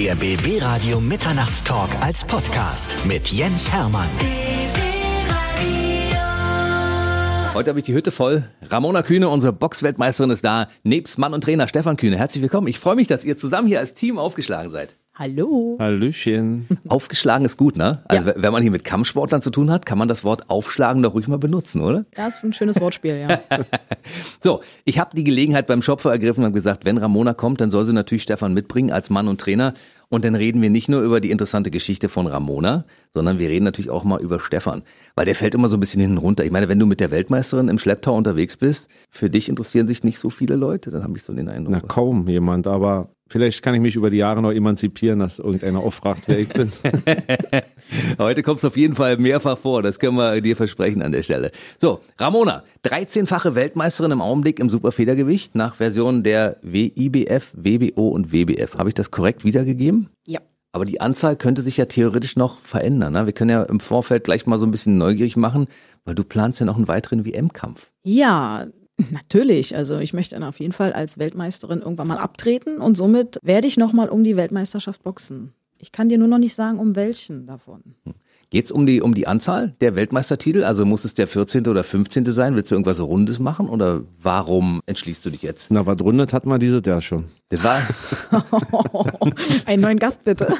Der BB Radio Mitternachtstalk als Podcast mit Jens Hermann. Heute habe ich die Hütte voll. Ramona Kühne, unsere Boxweltmeisterin, ist da. Nebst Mann und Trainer Stefan Kühne. Herzlich willkommen. Ich freue mich, dass ihr zusammen hier als Team aufgeschlagen seid. Hallo. Hallöchen. Aufgeschlagen ist gut, ne? Also ja. wenn man hier mit Kampfsportlern zu tun hat, kann man das Wort aufschlagen doch ruhig mal benutzen, oder? Das ist ein schönes Wortspiel, ja. so, ich habe die Gelegenheit beim Schopfer ergriffen und gesagt, wenn Ramona kommt, dann soll sie natürlich Stefan mitbringen als Mann und Trainer. Und dann reden wir nicht nur über die interessante Geschichte von Ramona, sondern wir reden natürlich auch mal über Stefan. Weil der fällt immer so ein bisschen hinten runter. Ich meine, wenn du mit der Weltmeisterin im Schlepptau unterwegs bist, für dich interessieren sich nicht so viele Leute, dann habe ich so den Eindruck. Na, kaum jemand, aber Vielleicht kann ich mich über die Jahre noch emanzipieren, dass irgendeiner auffragt, wer ich bin. Heute kommst du auf jeden Fall mehrfach vor, das können wir dir versprechen an der Stelle. So, Ramona, 13-fache Weltmeisterin im Augenblick im Superfedergewicht nach Version der WIBF, WBO und WBF. Habe ich das korrekt wiedergegeben? Ja. Aber die Anzahl könnte sich ja theoretisch noch verändern. Ne? Wir können ja im Vorfeld gleich mal so ein bisschen neugierig machen, weil du planst ja noch einen weiteren WM-Kampf. Ja, Natürlich, also ich möchte dann auf jeden Fall als Weltmeisterin irgendwann mal abtreten und somit werde ich nochmal um die Weltmeisterschaft boxen. Ich kann dir nur noch nicht sagen, um welchen davon. Geht es um die, um die Anzahl der Weltmeistertitel? Also muss es der 14. oder 15. sein? Willst du irgendwas Rundes machen oder warum entschließt du dich jetzt? Na, was rundet hatten wir dieses Jahr schon. Das war. Einen neuen Gast bitte.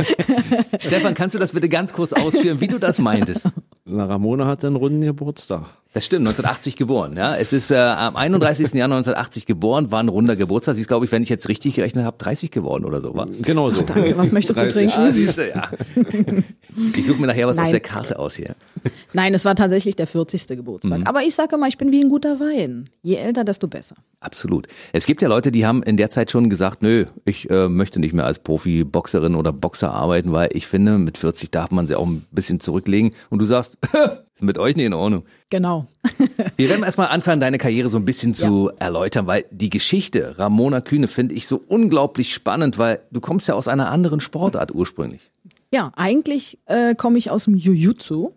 Stefan, kannst du das bitte ganz kurz ausführen, wie du das meintest? Na, Ramona hat einen runden Geburtstag. Das stimmt, 1980 geboren. Ja, es ist äh, am 31. Januar 1980 geboren, war ein runder Geburtstag. Sie ist, glaube ich, wenn ich jetzt richtig gerechnet habe, 30 geworden oder so. War? Genau so. Ach, danke. Was möchtest 30. du trinken? Ah, siehste, ja. Ich suche mir nachher was Nein. aus der Karte aus hier. Nein, es war tatsächlich der 40. Geburtstag. Mhm. Aber ich sage immer, ich bin wie ein guter Wein. Je älter, desto besser. Absolut. Es gibt ja Leute, die haben in der Zeit schon gesagt, nö, ich äh, möchte nicht mehr als Profi-Boxerin oder Boxer arbeiten, weil ich finde, mit 40 darf man sie auch ein bisschen zurücklegen. Und du sagst, ist mit euch nicht in Ordnung. Genau. Wir werden erstmal anfangen, deine Karriere so ein bisschen zu ja. erläutern, weil die Geschichte Ramona Kühne finde ich so unglaublich spannend, weil du kommst ja aus einer anderen Sportart ursprünglich. Ja, eigentlich äh, komme ich aus dem Jiu-Jitsu,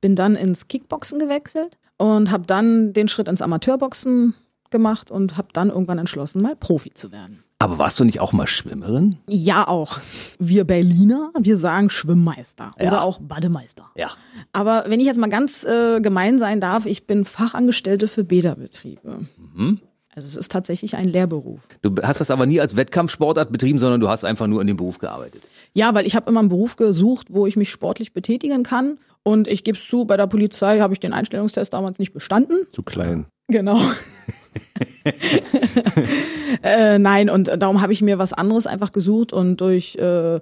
bin dann ins Kickboxen gewechselt und habe dann den Schritt ins Amateurboxen gemacht und habe dann irgendwann entschlossen, mal Profi zu werden. Aber warst du nicht auch mal Schwimmerin? Ja, auch. Wir Berliner, wir sagen Schwimmmeister ja. oder auch Bademeister. Ja. Aber wenn ich jetzt mal ganz äh, gemein sein darf, ich bin Fachangestellte für Bäderbetriebe. Mhm. Also es ist tatsächlich ein Lehrberuf. Du hast das aber nie als Wettkampfsportart betrieben, sondern du hast einfach nur in dem Beruf gearbeitet. Ja, weil ich habe immer einen Beruf gesucht, wo ich mich sportlich betätigen kann. Und ich gebe es zu, bei der Polizei habe ich den Einstellungstest damals nicht bestanden. Zu klein. Genau. äh, nein, und darum habe ich mir was anderes einfach gesucht und durch, äh,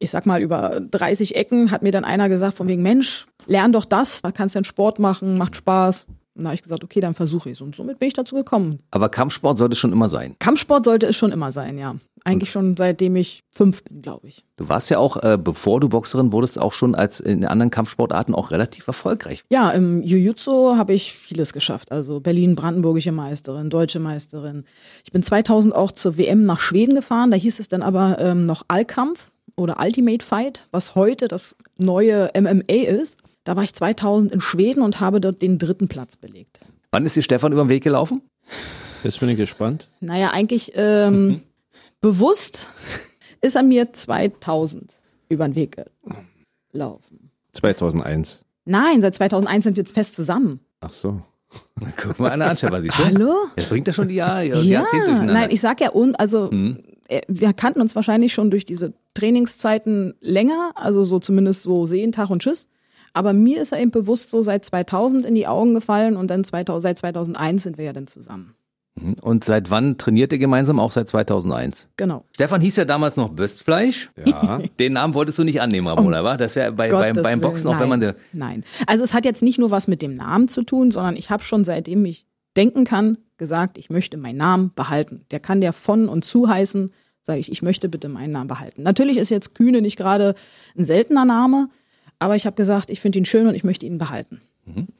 ich sag mal, über 30 Ecken hat mir dann einer gesagt, von wegen, Mensch, lern doch das, da kannst du einen Sport machen, macht Spaß. Und da habe ich gesagt, okay, dann versuche ich es. Und somit bin ich dazu gekommen. Aber Kampfsport sollte es schon immer sein. Kampfsport sollte es schon immer sein, ja. Eigentlich schon seitdem ich fünf bin, glaube ich. Du warst ja auch, äh, bevor du Boxerin wurdest, auch schon als in anderen Kampfsportarten auch relativ erfolgreich. Ja, im Jiu-Jitsu habe ich vieles geschafft. Also Berlin, brandenburgische Meisterin, deutsche Meisterin. Ich bin 2000 auch zur WM nach Schweden gefahren. Da hieß es dann aber ähm, noch Allkampf oder Ultimate Fight, was heute das neue MMA ist. Da war ich 2000 in Schweden und habe dort den dritten Platz belegt. Wann ist dir Stefan über den Weg gelaufen? Jetzt bin ich gespannt. Naja, eigentlich ähm, mhm. Bewusst ist er mir 2000 über den Weg gelaufen. 2001. Nein, seit 2001 sind wir jetzt fest zusammen. Ach so. Guck mal an, Anschauer, siehst du? Hallo? Jetzt bringt er schon die Jahre, ja, Jahrzehnte durcheinander. Nein, ich sag ja, also hm. wir kannten uns wahrscheinlich schon durch diese Trainingszeiten länger, also so zumindest so sehen, Tag und Tschüss. Aber mir ist er eben bewusst so seit 2000 in die Augen gefallen und dann 2000, seit 2001 sind wir ja dann zusammen. Und seit wann trainiert ihr gemeinsam? Auch seit 2001. Genau. Stefan hieß ja damals noch Böstfleisch. Ja. Den Namen wolltest du nicht annehmen, Ramona, um war? Das wäre bei, beim, beim Boxen auch, wenn man. Der Nein. Also es hat jetzt nicht nur was mit dem Namen zu tun, sondern ich habe schon seitdem ich denken kann, gesagt, ich möchte meinen Namen behalten. Der kann der von und zu heißen, sage ich, ich möchte bitte meinen Namen behalten. Natürlich ist jetzt Kühne nicht gerade ein seltener Name, aber ich habe gesagt, ich finde ihn schön und ich möchte ihn behalten.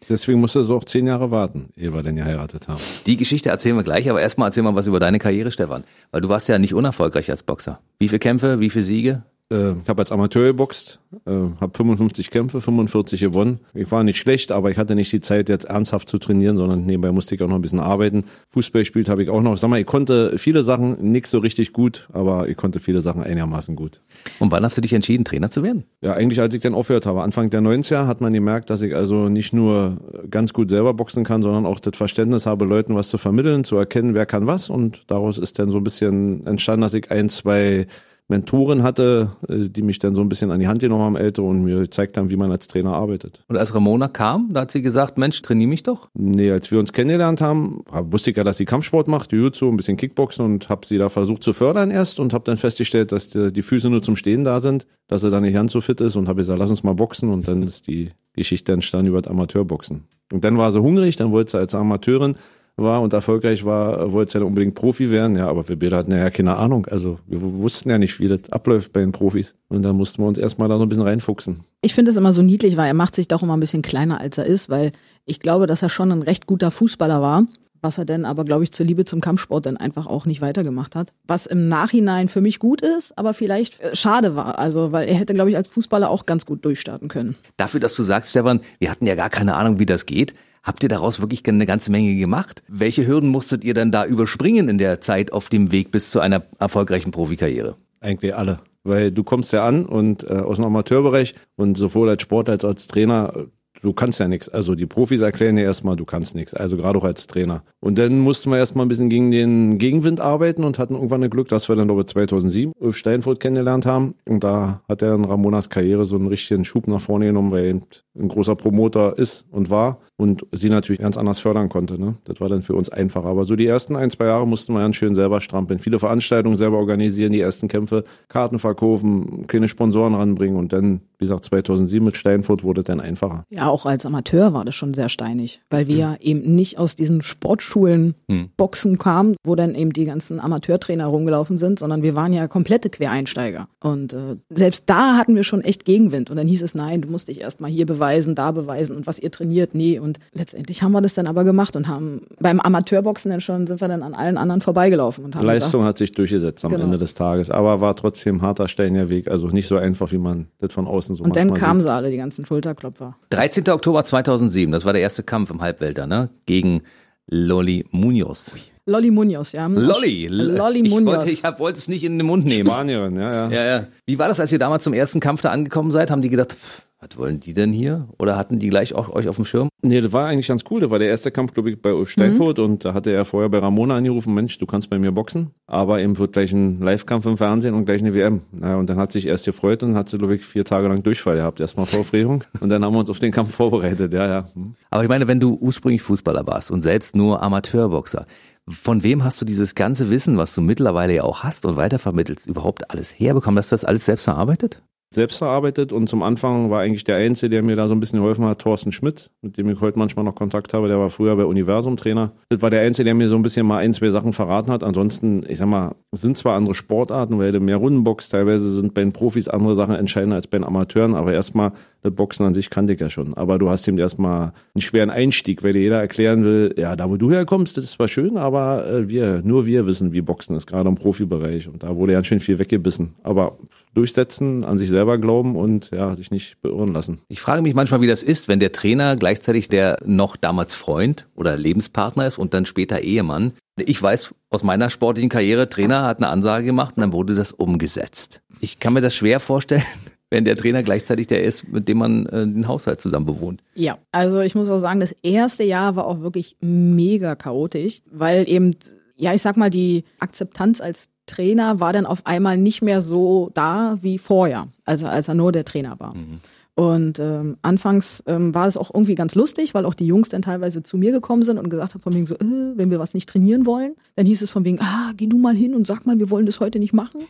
Deswegen musste er so auch zehn Jahre warten, ehe wir denn geheiratet haben. Die Geschichte erzählen wir gleich, aber erstmal erzähl mal was über deine Karriere, Stefan. Weil du warst ja nicht unerfolgreich als Boxer. Wie viele Kämpfe, wie viele Siege? Äh, ich habe als Amateur geboxt, äh, habe 55 Kämpfe, 45 gewonnen. Ich war nicht schlecht, aber ich hatte nicht die Zeit, jetzt ernsthaft zu trainieren, sondern nebenbei musste ich auch noch ein bisschen arbeiten. Fußball gespielt habe ich auch noch. Sag mal, ich konnte viele Sachen nicht so richtig gut, aber ich konnte viele Sachen einigermaßen gut. Und wann hast du dich entschieden, Trainer zu werden? Ja, eigentlich als ich dann aufgehört habe. Anfang der 90er hat man gemerkt, dass ich also nicht nur ganz gut selber boxen kann, sondern auch das Verständnis habe, Leuten was zu vermitteln, zu erkennen, wer kann was. Und daraus ist dann so ein bisschen entstanden, dass ich ein, zwei Mentoren hatte, äh, die mich dann so ein bisschen an die Hand genommen haben, älter, und mir gezeigt haben, wie man als Trainer arbeitet. Und als Ramona kam, da hat sie gesagt, Mensch, trainier mich doch. Nee, als wir uns kennengelernt haben, wusste ich ja, dass sie Kampfsport macht, Jiu-Jitsu, ein bisschen Kickboxen und habe sie da versucht zu fördern erst und habe dann festgestellt, dass die, die Füße nur zum Stehen da sind, dass sie da nicht ganz so fit ist und habe gesagt, lass uns mal boxen und dann ist die Geschichte entstanden über das Amateurboxen. Und dann war sie hungrig, dann wollte sie als Amateurin war und erfolgreich war, wollte ja unbedingt Profi werden. Ja, aber wir beide hatten ja keine Ahnung. Also wir wussten ja nicht, wie das abläuft bei den Profis. Und da mussten wir uns erstmal da so ein bisschen reinfuchsen. Ich finde es immer so niedlich, weil er macht sich doch immer ein bisschen kleiner, als er ist, weil ich glaube, dass er schon ein recht guter Fußballer war. Was er denn aber, glaube ich, zur Liebe zum Kampfsport dann einfach auch nicht weitergemacht hat. Was im Nachhinein für mich gut ist, aber vielleicht äh, schade war. Also, weil er hätte, glaube ich, als Fußballer auch ganz gut durchstarten können. Dafür, dass du sagst, Stefan, wir hatten ja gar keine Ahnung, wie das geht. Habt ihr daraus wirklich eine ganze Menge gemacht? Welche Hürden musstet ihr dann da überspringen in der Zeit auf dem Weg bis zu einer erfolgreichen Profikarriere? Eigentlich alle. Weil du kommst ja an und äh, aus dem Amateurbereich und sowohl als Sportler als als Trainer du kannst ja nichts. Also die Profis erklären ja erstmal, du kannst nichts. Also gerade auch als Trainer. Und dann mussten wir erstmal ein bisschen gegen den Gegenwind arbeiten und hatten irgendwann ein Glück, dass wir dann über 2007 Ulf Steinfurt kennengelernt haben. Und da hat er in Ramonas Karriere so einen richtigen Schub nach vorne genommen, weil er ein großer Promoter ist und war und sie natürlich ganz anders fördern konnte. Ne? Das war dann für uns einfacher. Aber so die ersten ein, zwei Jahre mussten wir ganz schön selber strampeln. Viele Veranstaltungen selber organisieren, die ersten Kämpfe, Karten verkaufen, kleine Sponsoren ranbringen und dann, wie gesagt, 2007 mit Steinfurt wurde es dann einfacher. Ja, auch als Amateur war das schon sehr steinig, weil wir ja eben nicht aus diesen Sportschulen hm. Boxen kamen, wo dann eben die ganzen Amateurtrainer rumgelaufen sind, sondern wir waren ja komplette Quereinsteiger. Und äh, selbst da hatten wir schon echt Gegenwind. Und dann hieß es, nein, du musst dich erstmal hier beweisen, da beweisen und was ihr trainiert, nee. Und letztendlich haben wir das dann aber gemacht und haben beim Amateurboxen dann schon, sind wir dann an allen anderen vorbeigelaufen und haben Leistung gesagt, hat sich durchgesetzt am genau. Ende des Tages, aber war trotzdem harter steiniger Weg, also nicht so einfach, wie man das von außen so Und dann kamen sieht. sie alle, die ganzen Schulterklopfer. 13. Oktober 2007, das war der erste Kampf im Halbwelter, ne? Gegen Lolly Munoz. Lolly Munoz, ja. Lolly. Lolly ich Munoz. Wollte, ich hab, wollte es nicht in den Mund nehmen. Spanierin, ja, ja. Ja, ja. Wie war das, als ihr damals zum ersten Kampf da angekommen seid? Haben die gedacht, pff, was wollen die denn hier? Oder hatten die gleich auch euch auf dem Schirm? Nee, das war eigentlich ganz cool. Das war der erste Kampf, glaube ich, bei Ulf Steinfurt mhm. und da hatte er vorher bei Ramona angerufen, Mensch, du kannst bei mir boxen, aber eben wird gleich ein Live-Kampf im Fernsehen und gleich eine WM. Naja, und dann hat sich erst gefreut und hat sie, glaube ich, vier Tage lang Durchfall gehabt. Erstmal Vorfrierung und dann haben wir uns auf den Kampf vorbereitet, ja, ja. Hm. Aber ich meine, wenn du ursprünglich Fußballer warst und selbst nur Amateurboxer, von wem hast du dieses ganze Wissen, was du mittlerweile ja auch hast und weitervermittelst, überhaupt alles herbekommen? Hast du das alles selbst erarbeitet? Selbst erarbeitet und zum Anfang war eigentlich der Einzige, der mir da so ein bisschen geholfen hat, Thorsten Schmidt, mit dem ich heute manchmal noch Kontakt habe, der war früher bei Universum Trainer. Das war der Einzige, der mir so ein bisschen mal ein, zwei Sachen verraten hat. Ansonsten, ich sag mal, sind zwar andere Sportarten, weil du mehr Rundenbox, teilweise sind bei den Profis andere Sachen entscheidender als bei den Amateuren, aber erstmal, das Boxen an sich kannte ich ja schon. Aber du hast ihm erstmal einen schweren Einstieg, weil dir jeder erklären will, ja, da wo du herkommst, das ist zwar schön, aber äh, wir, nur wir wissen, wie Boxen ist, gerade im Profibereich. Und da wurde ganz schön viel weggebissen. Aber durchsetzen, an sich selber glauben und ja, sich nicht beirren lassen. Ich frage mich manchmal, wie das ist, wenn der Trainer gleichzeitig der noch damals Freund oder Lebenspartner ist und dann später Ehemann. Ich weiß aus meiner sportlichen Karriere, Trainer hat eine Ansage gemacht und dann wurde das umgesetzt. Ich kann mir das schwer vorstellen, wenn der Trainer gleichzeitig der ist, mit dem man äh, den Haushalt zusammen bewohnt. Ja, also ich muss auch sagen, das erste Jahr war auch wirklich mega chaotisch, weil eben, ja, ich sag mal, die Akzeptanz als Trainer war dann auf einmal nicht mehr so da wie vorher, also als er nur der Trainer war. Mhm. Und ähm, anfangs ähm, war es auch irgendwie ganz lustig, weil auch die Jungs dann teilweise zu mir gekommen sind und gesagt haben von wegen so, äh, wenn wir was nicht trainieren wollen, dann hieß es von wegen, ah, geh du mal hin und sag mal, wir wollen das heute nicht machen.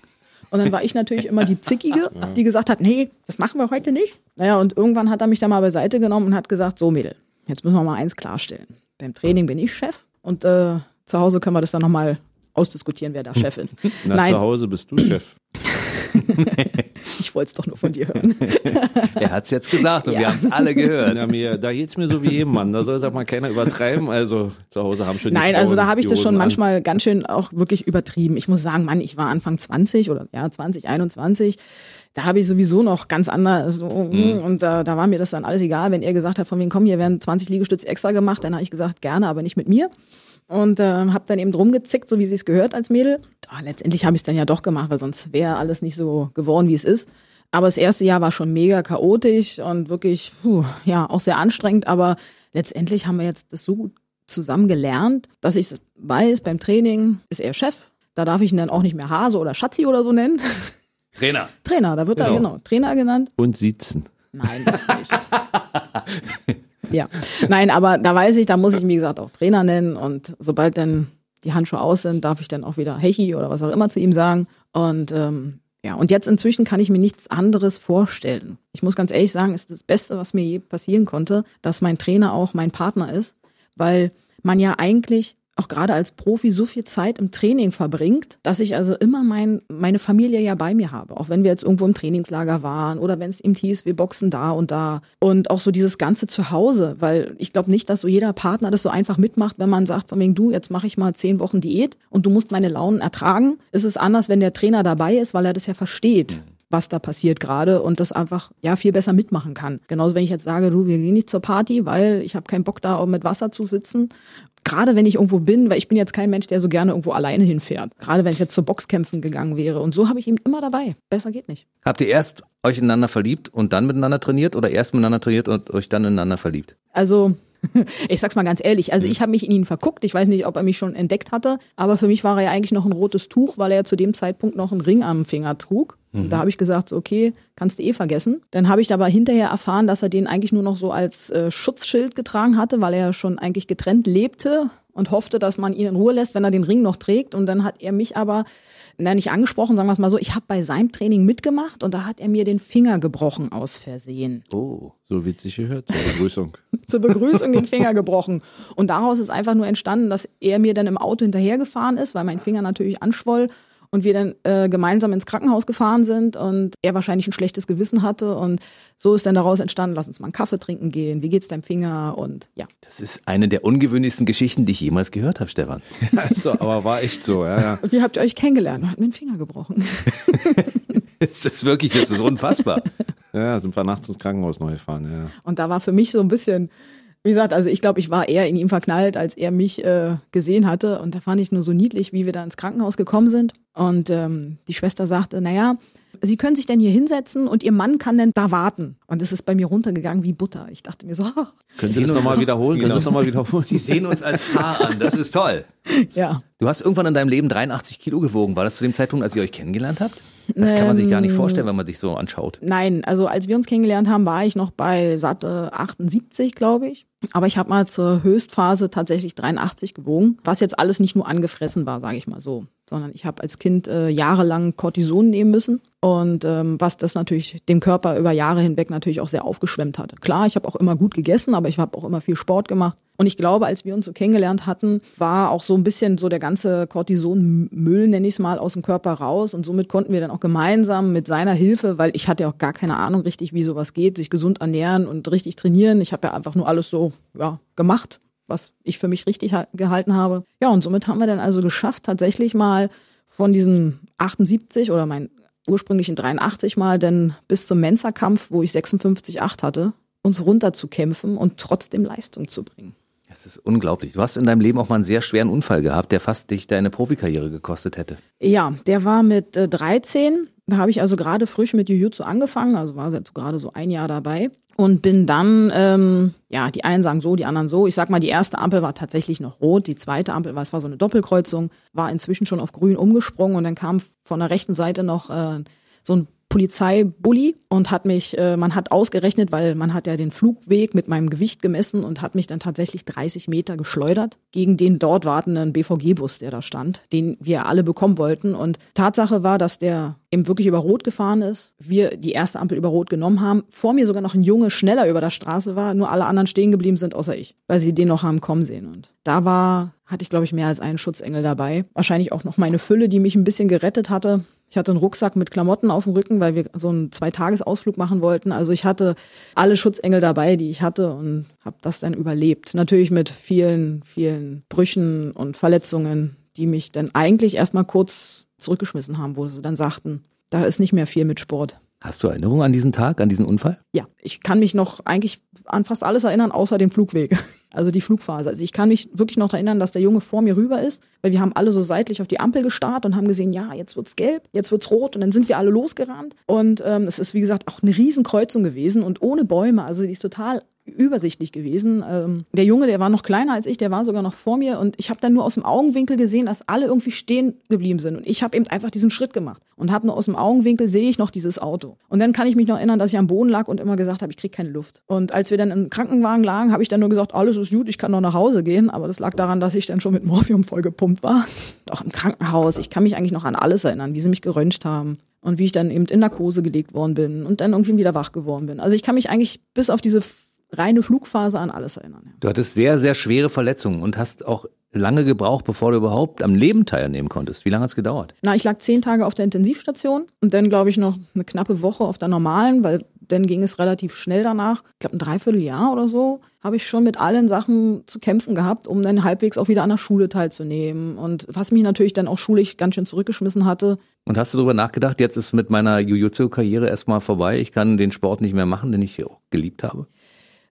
Und dann war ich natürlich immer die Zickige, die gesagt hat, nee, das machen wir heute nicht. Naja, und irgendwann hat er mich dann mal beiseite genommen und hat gesagt, so Mädel, jetzt müssen wir mal eins klarstellen. Beim Training bin ich Chef und äh, zu Hause können wir das dann nochmal ausdiskutieren, wer da Chef ist. Na, Nein. zu Hause bist du Chef. ich wollte es doch nur von dir hören. er hat es jetzt gesagt und Ja. wir haben es alle gehört. Ja, mir, da geht's mir so wie jedem Mann. Da soll es auch mal keiner übertreiben. Also zu Hause haben schon die Nein, also Frauen da habe ich das schon an. manchmal ganz schön auch wirklich übertrieben. Ich muss sagen, Mann, ich war Anfang 20 oder ja 20, 21. Da habe ich sowieso noch ganz anders so, Mhm. und da, da war mir das dann alles egal, wenn er gesagt hat, von wegen komm, hier werden 20 Liegestütze extra gemacht, dann habe ich gesagt, gerne, aber nicht mit mir. Und äh, habe dann eben drum gezickt, so wie sie es gehört als Mädel. Ah, letztendlich habe ich es dann ja doch gemacht, weil sonst wäre alles nicht so geworden, wie es ist. Aber das erste Jahr war schon mega chaotisch und wirklich, puh, ja, auch sehr anstrengend. Aber letztendlich haben wir jetzt das so gut zusammen gelernt, dass ich weiß, beim Training ist er Chef. Da darf ich ihn dann auch nicht mehr Hase oder Schatzi oder so nennen. Trainer. Trainer, da wird er Genau. genau Trainer genannt. Und sitzen. Nein, das nicht. ja, nein, aber da weiß ich, da muss ich, wie gesagt, auch Trainer nennen und sobald dann die Handschuhe aus sind, darf ich dann auch wieder Hechi oder was auch immer zu ihm sagen. Und ähm, ja, und jetzt inzwischen kann ich mir nichts anderes vorstellen. Ich muss ganz ehrlich sagen, es ist das Beste, was mir je passieren konnte, dass mein Trainer auch mein Partner ist, weil man ja eigentlich auch gerade als Profi so viel Zeit im Training verbringt, dass ich also immer mein, meine Familie ja bei mir habe. Auch wenn wir jetzt irgendwo im Trainingslager waren oder wenn es ihm hieß, wir boxen da und da. Und auch so dieses ganze Zuhause, weil ich glaube nicht, dass so jeder Partner das so einfach mitmacht, wenn man sagt, von wegen du, jetzt mache ich mal zehn Wochen Diät und du musst meine Launen ertragen. Es ist anders, wenn der Trainer dabei ist, weil er das ja versteht was da passiert gerade und das einfach ja viel besser mitmachen kann. Genauso wenn ich jetzt sage, du, wir gehen nicht zur Party, weil ich habe keinen Bock da auch mit Wasser zu sitzen. Gerade wenn ich irgendwo bin, weil ich bin jetzt kein Mensch, der so gerne irgendwo alleine hinfährt. Gerade wenn ich jetzt zu Boxkämpfen gegangen wäre. Und so habe ich ihn immer dabei. Besser geht nicht. Habt ihr erst euch ineinander verliebt und dann miteinander trainiert oder erst miteinander trainiert und euch dann ineinander verliebt? Also, ich sag's mal ganz ehrlich, also ich habe mich in ihn verguckt. Ich weiß nicht, ob er mich schon entdeckt hatte, aber für mich war er ja eigentlich noch ein rotes Tuch, weil er ja zu dem Zeitpunkt noch einen Ring am Finger trug. Und Da habe ich gesagt, so, okay, kannst du eh vergessen. Dann habe ich aber hinterher erfahren, dass er den eigentlich nur noch so als äh, Schutzschild getragen hatte, weil er ja schon eigentlich getrennt lebte und hoffte, dass man ihn in Ruhe lässt, wenn er den Ring noch trägt. Und dann hat er mich aber na, nicht angesprochen, sagen wir es mal so, ich habe bei seinem Training mitgemacht und da hat er mir den Finger gebrochen aus Versehen Oh. So witzig gehört. Zur Begrüßung. zur Begrüßung den Finger gebrochen. Und daraus ist einfach nur entstanden, dass er mir dann im Auto hinterhergefahren ist, weil mein Finger natürlich anschwoll und wir dann äh, gemeinsam ins Krankenhaus gefahren sind und er wahrscheinlich ein schlechtes Gewissen hatte und so ist dann daraus entstanden, lass uns mal einen Kaffee trinken gehen, wie geht's deinem Finger und ja. Das ist eine der ungewöhnlichsten Geschichten, die ich jemals gehört habe, Stefan. Also, aber war echt so, ja, ja. Und wie habt ihr euch kennengelernt? Er hat mir den Finger gebrochen. Das ist wirklich, das ist unfassbar. Ja, sind wir nachts ins Krankenhaus neu gefahren, ja. Und da war für mich so ein bisschen, wie gesagt, also ich glaube, ich war eher in ihm verknallt, als er mich äh, gesehen hatte. Und da fand ich nur so niedlich, wie wir da ins Krankenhaus gekommen sind. Und ähm, die Schwester sagte, naja, Sie können sich denn hier hinsetzen und Ihr Mann kann denn da warten. Und es ist bei mir runtergegangen wie Butter. Ich dachte mir so, ah, Können Sie das nochmal wiederholen? Können Sie das nochmal wiederholen? Sie sehen uns als Paar an, das ist toll. ja. Du hast irgendwann in deinem Leben 83 Kilo gewogen. War das zu dem Zeitpunkt, als ihr euch kennengelernt habt? Das kann man sich gar nicht vorstellen, wenn man sich so anschaut. Nein, also als wir uns kennengelernt haben, war ich noch bei satte 78, glaube ich. Aber ich habe mal zur Höchstphase tatsächlich 83 gewogen, was jetzt alles nicht nur angefressen war, sage ich mal so, sondern ich habe als Kind äh, jahrelang Cortison nehmen müssen und ähm, was das natürlich dem Körper über Jahre hinweg natürlich auch sehr aufgeschwemmt hatte. Klar, ich habe auch immer gut gegessen, aber ich habe auch immer viel Sport gemacht. Und ich glaube, als wir uns so kennengelernt hatten, war auch so ein bisschen so der ganze Cortisonmüll, nenne ich es mal, aus dem Körper raus. Und somit konnten wir dann auch gemeinsam mit seiner Hilfe, weil ich hatte auch gar keine Ahnung richtig, wie sowas geht, sich gesund ernähren und richtig trainieren. Ich habe ja einfach nur alles so ja, gemacht, was ich für mich richtig ha- gehalten habe. Ja, und somit haben wir dann also geschafft, tatsächlich mal von diesen 78 oder mein ursprünglichen 83 mal dann bis zum Mensa-Kampf, wo ich 56,8 hatte, uns runterzukämpfen und trotzdem Leistung zu bringen. Das ist unglaublich. Du hast in deinem Leben auch mal einen sehr schweren Unfall gehabt, der fast dich deine Profikarriere gekostet hätte. Ja, der war mit äh, 13. Da habe ich also gerade frisch mit Jiu-Jitsu angefangen, also war jetzt gerade so ein Jahr dabei und bin dann, ähm, ja, die einen sagen so, die anderen so. Ich sag mal, die erste Ampel war tatsächlich noch rot, die zweite Ampel war, es war so eine Doppelkreuzung, war inzwischen schon auf grün umgesprungen und dann kam von der rechten Seite noch äh, so ein Polizeibully und hat mich, äh, man hat ausgerechnet, weil man hat ja den Flugweg mit meinem Gewicht gemessen und hat mich dann tatsächlich 30 Meter geschleudert gegen den dort wartenden BVG-Bus, der da stand, den wir alle bekommen wollten. Und Tatsache war, dass der eben wirklich über Rot gefahren ist, wir die erste Ampel über Rot genommen haben, vor mir sogar noch ein Junge schneller über der Straße war, nur alle anderen stehen geblieben sind, außer ich, weil sie den noch haben kommen sehen. Und da war, hatte ich glaube ich mehr als einen Schutzengel dabei. Wahrscheinlich auch noch meine Fülle, die mich ein bisschen gerettet hatte. Ich hatte einen Rucksack mit Klamotten auf dem Rücken, weil wir so einen Zweitagesausflug machen wollten. Also ich hatte alle Schutzengel dabei, die ich hatte und habe das dann überlebt. Natürlich mit vielen, vielen Brüchen und Verletzungen, die mich dann eigentlich erstmal kurz zurückgeschmissen haben, wo sie dann sagten, da ist nicht mehr viel mit Sport. Hast du Erinnerung an diesen Tag, an diesen Unfall? Ja, ich kann mich noch eigentlich an fast alles erinnern, außer den Flugweg. Also die Flugphase. Also ich kann mich wirklich noch erinnern, dass der Junge vor mir rüber ist, weil wir haben alle so seitlich auf die Ampel gestarrt und haben gesehen, ja, jetzt wird's gelb, jetzt wird's rot und dann sind wir alle losgerannt. Und ähm, es ist, wie gesagt, auch eine Riesenkreuzung gewesen und ohne Bäume. Also die ist total übersichtlich gewesen. Ähm, der Junge, der war noch kleiner als ich, der war sogar noch vor mir und ich habe dann nur aus dem Augenwinkel gesehen, dass alle irgendwie stehen geblieben sind und ich habe eben einfach diesen Schritt gemacht und habe nur aus dem Augenwinkel sehe ich noch dieses Auto. Und dann kann ich mich noch erinnern, dass ich am Boden lag und immer gesagt habe, ich kriege keine Luft. Und als wir dann im Krankenwagen lagen, habe ich dann nur gesagt, alles ist gut, ich kann noch nach Hause gehen, aber das lag daran, dass ich dann schon mit Morphium vollgepumpt war. Auch im Krankenhaus, ich kann mich eigentlich noch an alles erinnern, wie sie mich geröntgt haben und wie ich dann eben in Narkose gelegt worden bin und dann irgendwie wieder wach geworden bin. Also ich kann mich eigentlich bis auf diese reine Flugphase an alles erinnern. Du hattest sehr, sehr schwere Verletzungen und hast auch lange gebraucht, bevor du überhaupt am Leben teilnehmen konntest. Wie lange hat es gedauert? Na, ich lag zehn Tage auf der Intensivstation und dann, glaube ich, noch eine knappe Woche auf der normalen, weil dann ging es relativ schnell danach. Ich glaube, ein Dreivierteljahr oder so habe ich schon mit allen Sachen zu kämpfen gehabt, um dann halbwegs auch wieder an der Schule teilzunehmen. Und was mich natürlich dann auch schulisch ganz schön zurückgeschmissen hatte. Und hast du darüber nachgedacht, jetzt ist mit meiner Jiu-Jitsu-Karriere erstmal vorbei, ich kann den Sport nicht mehr machen, den ich auch geliebt habe?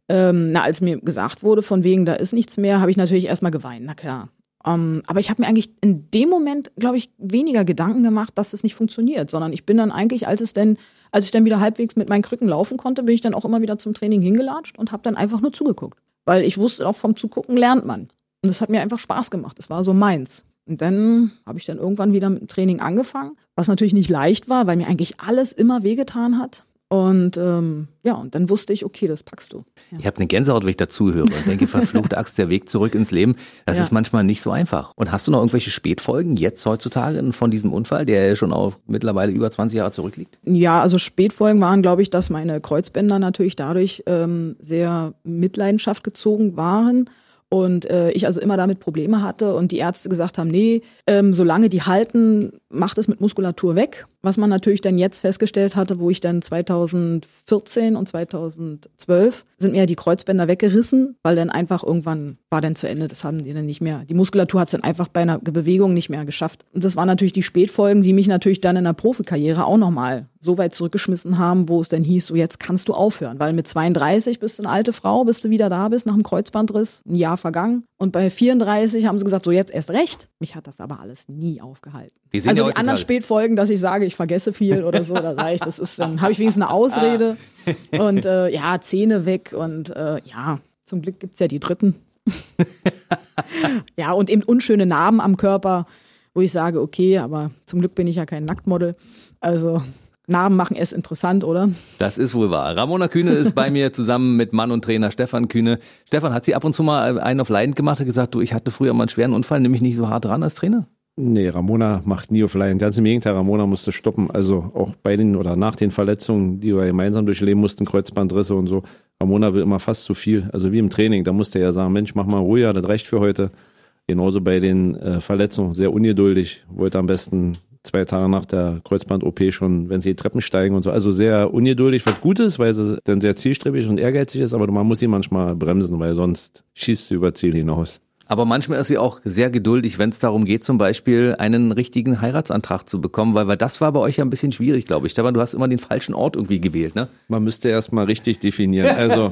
Ähm, na, als mir gesagt wurde, von wegen, da ist nichts mehr, habe ich natürlich erstmal geweint, na klar. Um, aber ich habe mir eigentlich in dem Moment, glaube ich, weniger Gedanken gemacht, dass es nicht funktioniert, sondern ich bin dann eigentlich, als es denn, als ich dann wieder halbwegs mit meinen Krücken laufen konnte, bin ich dann auch immer wieder zum Training hingelatscht und habe dann einfach nur zugeguckt. Weil ich wusste, auch vom Zugucken lernt man. Und das hat mir einfach Spaß gemacht. Das war so meins. Und dann habe ich dann irgendwann wieder mit dem Training angefangen, was natürlich nicht leicht war, weil mir eigentlich alles immer wehgetan hat. Und ähm, ja, und dann wusste ich, okay, das packst du. Ja. Ich habe eine Gänsehaut, wenn ich dazuhöre und denke, verfluchte Axt, der Weg zurück ins Leben, das ja. ist manchmal nicht so einfach. Und hast du noch irgendwelche Spätfolgen jetzt heutzutage von diesem Unfall, der ja schon auch mittlerweile über 20 Jahre zurückliegt? Ja, also Spätfolgen waren, glaube ich, dass meine Kreuzbänder natürlich dadurch ähm, sehr Mitleidenschaft gezogen waren und äh, ich also immer damit Probleme hatte und die Ärzte gesagt haben, nee, ähm, solange die halten, macht es mit Muskulatur weg. Was man natürlich dann jetzt festgestellt hatte, wo ich dann 2014 und 2012 sind mir ja die Kreuzbänder weggerissen, weil dann einfach irgendwann war dann zu Ende. Das haben die dann nicht mehr. Die Muskulatur hat es dann einfach bei einer Bewegung nicht mehr geschafft. Und das waren natürlich die Spätfolgen, die mich natürlich dann in der Profikarriere auch nochmal so weit zurückgeschmissen haben, wo es dann hieß, so jetzt kannst du aufhören, weil mit 32 bist du eine alte Frau, bis du wieder da bist nach dem Kreuzbandriss, ein Jahr vergangen. Und bei 34 haben sie gesagt, so jetzt erst recht. Mich hat das aber alles nie aufgehalten. also die anderen Spätfolgen, dass ich sage, ich vergesse viel oder so, da sage ich, das ist, dann habe ich wenigstens eine Ausrede. Und äh, ja, Zähne weg und äh, ja, zum Glück gibt es ja die dritten. ja, und eben unschöne Narben am Körper, wo ich sage, okay, aber zum Glück bin ich ja kein Nacktmodel. Also Namen machen es interessant, oder? Das ist wohl wahr. Ramona Kühne ist bei mir zusammen mit Mann und Trainer Stefan Kühne. Stefan, hat sie ab und zu mal einen auf Leidend gemacht und gesagt, du, ich hatte früher mal einen schweren Unfall, nimm mich nicht so hart dran als Trainer? Nee, Ramona macht nie auf Leidend. Ganz im Gegenteil, Ramona musste stoppen. Also auch bei den oder nach den Verletzungen, die wir gemeinsam durchleben mussten, Kreuzbandrisse und so. Ramona will immer fast zu viel. Also wie im Training, da musste er ja sagen, Mensch, mach mal ruhiger, das reicht für heute. Genauso bei den äh, Verletzungen, sehr ungeduldig, wollte am besten zwei Tage nach der Kreuzband-OP schon, wenn sie die Treppen steigen und so. Also sehr ungeduldig, was gut ist, weil sie dann sehr zielstrebig und ehrgeizig ist, aber man muss sie manchmal bremsen, weil sonst schießt sie über Ziel hinaus. Aber manchmal ist sie auch sehr geduldig, wenn es darum geht, zum Beispiel einen richtigen Heiratsantrag zu bekommen, weil, weil das war bei euch ja ein bisschen schwierig, glaube ich. Stefan, du hast immer den falschen Ort irgendwie gewählt, ne? Man müsste erst mal richtig definieren. Also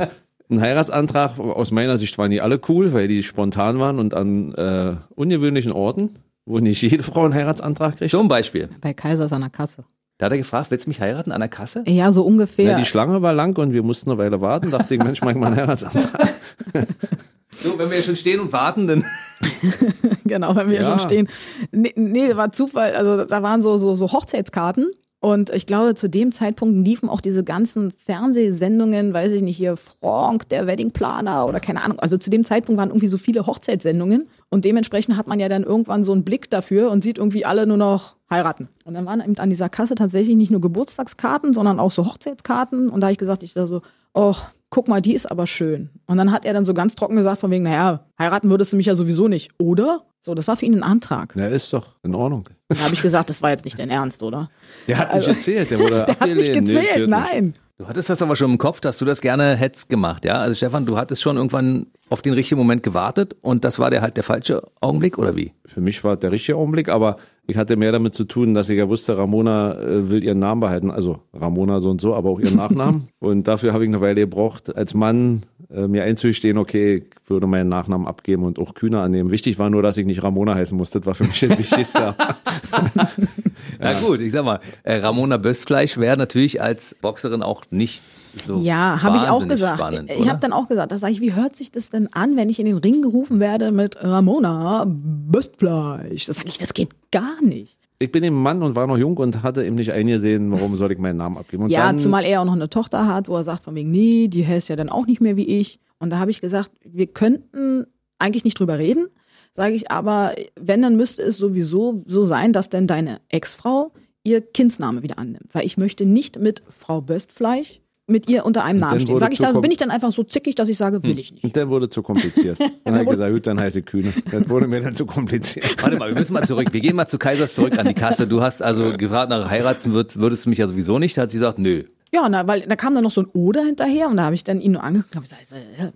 ein Heiratsantrag, aus meiner Sicht waren die alle cool, weil die spontan waren und an äh, ungewöhnlichen Orten wo nicht jede Frau einen Heiratsantrag kriegt? Zum Beispiel. Bei Kaisers an der Kasse. Da hat er gefragt, willst du mich heiraten an der Kasse? Ja, so ungefähr. Ja, die Schlange war lang und wir mussten eine Weile warten. Dachte ich, Mensch, mach mal einen Heiratsantrag. So, wenn wir hier schon stehen und warten, dann. genau, wenn wir ja. schon stehen. Nee, nee, war Zufall. Also da waren so, so, so Hochzeitskarten und ich glaube, zu dem Zeitpunkt liefen auch diese ganzen Fernsehsendungen, weiß ich nicht, hier Frank, der Weddingplaner oder keine Ahnung. Also zu dem Zeitpunkt waren irgendwie so viele Hochzeitssendungen. Und dementsprechend hat man ja dann irgendwann so einen Blick dafür und sieht irgendwie alle nur noch heiraten. Und dann waren eben an dieser Kasse tatsächlich nicht nur Geburtstagskarten, sondern auch so Hochzeitskarten. Und da habe ich gesagt, ich da so, oh, guck mal, die ist aber schön. Und dann hat er dann so ganz trocken gesagt, von wegen, naja, heiraten würdest du mich ja sowieso nicht, oder? So, das war für ihn ein Antrag. Na, ist doch in Ordnung. Da habe ich gesagt, das war jetzt nicht dein Ernst, oder? Der hat nicht erzählt, der wurde Der hat abgelehnt. nicht Nee, gezählt, zählt nicht. nein. Du hattest das aber schon im Kopf, dass du das gerne hättest gemacht, ja? Also Stefan, du hattest schon irgendwann auf den richtigen Moment gewartet und das war der halt der falsche Augenblick oder wie? Für mich war der richtige Augenblick, aber ich hatte mehr damit zu tun, dass ich ja wusste, Ramona äh, will ihren Namen behalten. Also Ramona so und so, aber auch ihren Nachnamen. und dafür habe ich eine Weile gebraucht, als Mann äh, mir einzustehen, okay, ich würde meinen Nachnamen abgeben und auch Kühner annehmen. Wichtig war nur, dass ich nicht Ramona heißen musste. Das war für mich das Wichtigste. Na gut, ich sag mal, äh, Ramona Böstfleisch wäre natürlich als Boxerin auch nicht so Ja, habe ich auch gesagt. Spannend, ich habe dann auch gesagt, da sage ich, wie hört sich das denn an, wenn ich in den Ring gerufen werde mit Ramona Böstfleisch? Das sage ich, das geht gar nicht. ich bin eben Mann und war noch jung und hatte eben nicht eingesehen, warum soll ich meinen Namen abgeben. Und ja, dann, zumal er auch noch eine Tochter hat, wo er sagt von wegen, nee, die heißt ja dann auch nicht mehr wie ich. Und da habe ich gesagt, wir könnten eigentlich nicht drüber reden, sage ich, aber wenn, dann müsste es sowieso so sein, dass denn deine Ex-Frau ihr Kindsname wieder annimmt. Weil ich möchte nicht mit Frau Böstfleisch mit ihr unter einem dann Namen stehen. wurde Sag ich, zu da kom- bin ich dann einfach so zickig, dass ich sage, will ich nicht. Und dann wurde zu kompliziert. Dann habe ich gesagt, gut, dann heiße ich Kühne. Das wurde mir dann zu kompliziert. Warte mal, wir müssen mal zurück. Wir gehen mal zu Kaisers zurück an die Kasse. Du hast also gefragt nach heiraten würd, würdest du mich ja sowieso nicht. Da hat sie gesagt, nö. Ja, na, weil da kam dann noch so ein Oder hinterher und da habe ich dann ihn nur angeguckt und gesagt,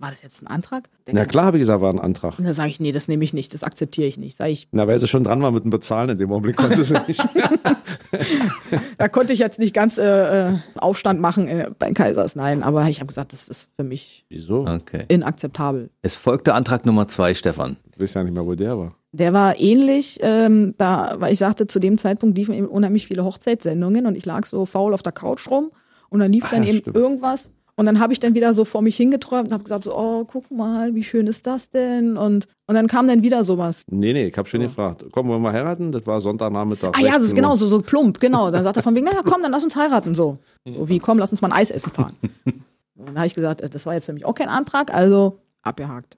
war das jetzt ein Antrag? Der Na klar, habe ich gesagt, war ein Antrag. Und da sage ich, nee, das nehme ich nicht, das akzeptiere ich nicht. Sag ich, Na, weil sie schon dran war mit dem Bezahlen in dem Augenblick, konnte sie nicht. da konnte ich jetzt nicht ganz äh, äh, Aufstand machen äh, bei Kaisers, nein, aber ich habe gesagt, das ist für mich Wieso? Okay. inakzeptabel. Es folgte Antrag Nummer zwei, Stefan. Ich weiß ja nicht mehr, wo der war. Der war ähnlich, ähm, da, weil ich sagte, zu dem Zeitpunkt liefen eben unheimlich viele Hochzeitssendungen und ich lag so faul auf der Couch rum und dann lief Ah, dann ja, eben stimmt. irgendwas und dann habe ich dann wieder so vor mich hingeträumt und habe gesagt so, oh, guck mal, wie schön ist das denn? Und, und dann kam dann wieder sowas. Nee, nee, ich habe schon gefragt. Komm, wollen wir heiraten? Das war Sonntagnachmittag. Ah ja, das ist 16 Uhr. genau so, so plump, genau. Dann sagt er von wegen, naja, komm, dann lass uns heiraten, so. So wie, komm, lass uns mal ein Eis essen fahren. Und dann habe ich gesagt, äh, das war jetzt für mich auch kein Antrag, also abgehakt.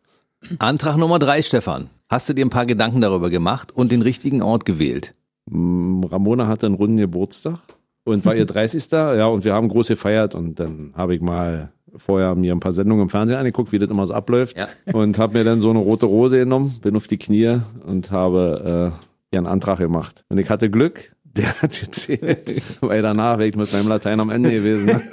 Antrag Nummer drei, Stefan. Hast du dir ein paar Gedanken darüber gemacht und den richtigen Ort gewählt? Mm, Ramona hatte einen runden Geburtstag und war ihr 30. Ja, und wir haben groß gefeiert und dann habe ich mal vorher mir ein paar Sendungen im Fernsehen angeguckt, wie das immer so abläuft Ja. und habe mir dann so eine rote Rose genommen, bin auf die Knie und habe äh, ihren Antrag gemacht. Und ich hatte Glück, der hat gezählt, weil danach wäre ich mit meinem Latein am Ende gewesen.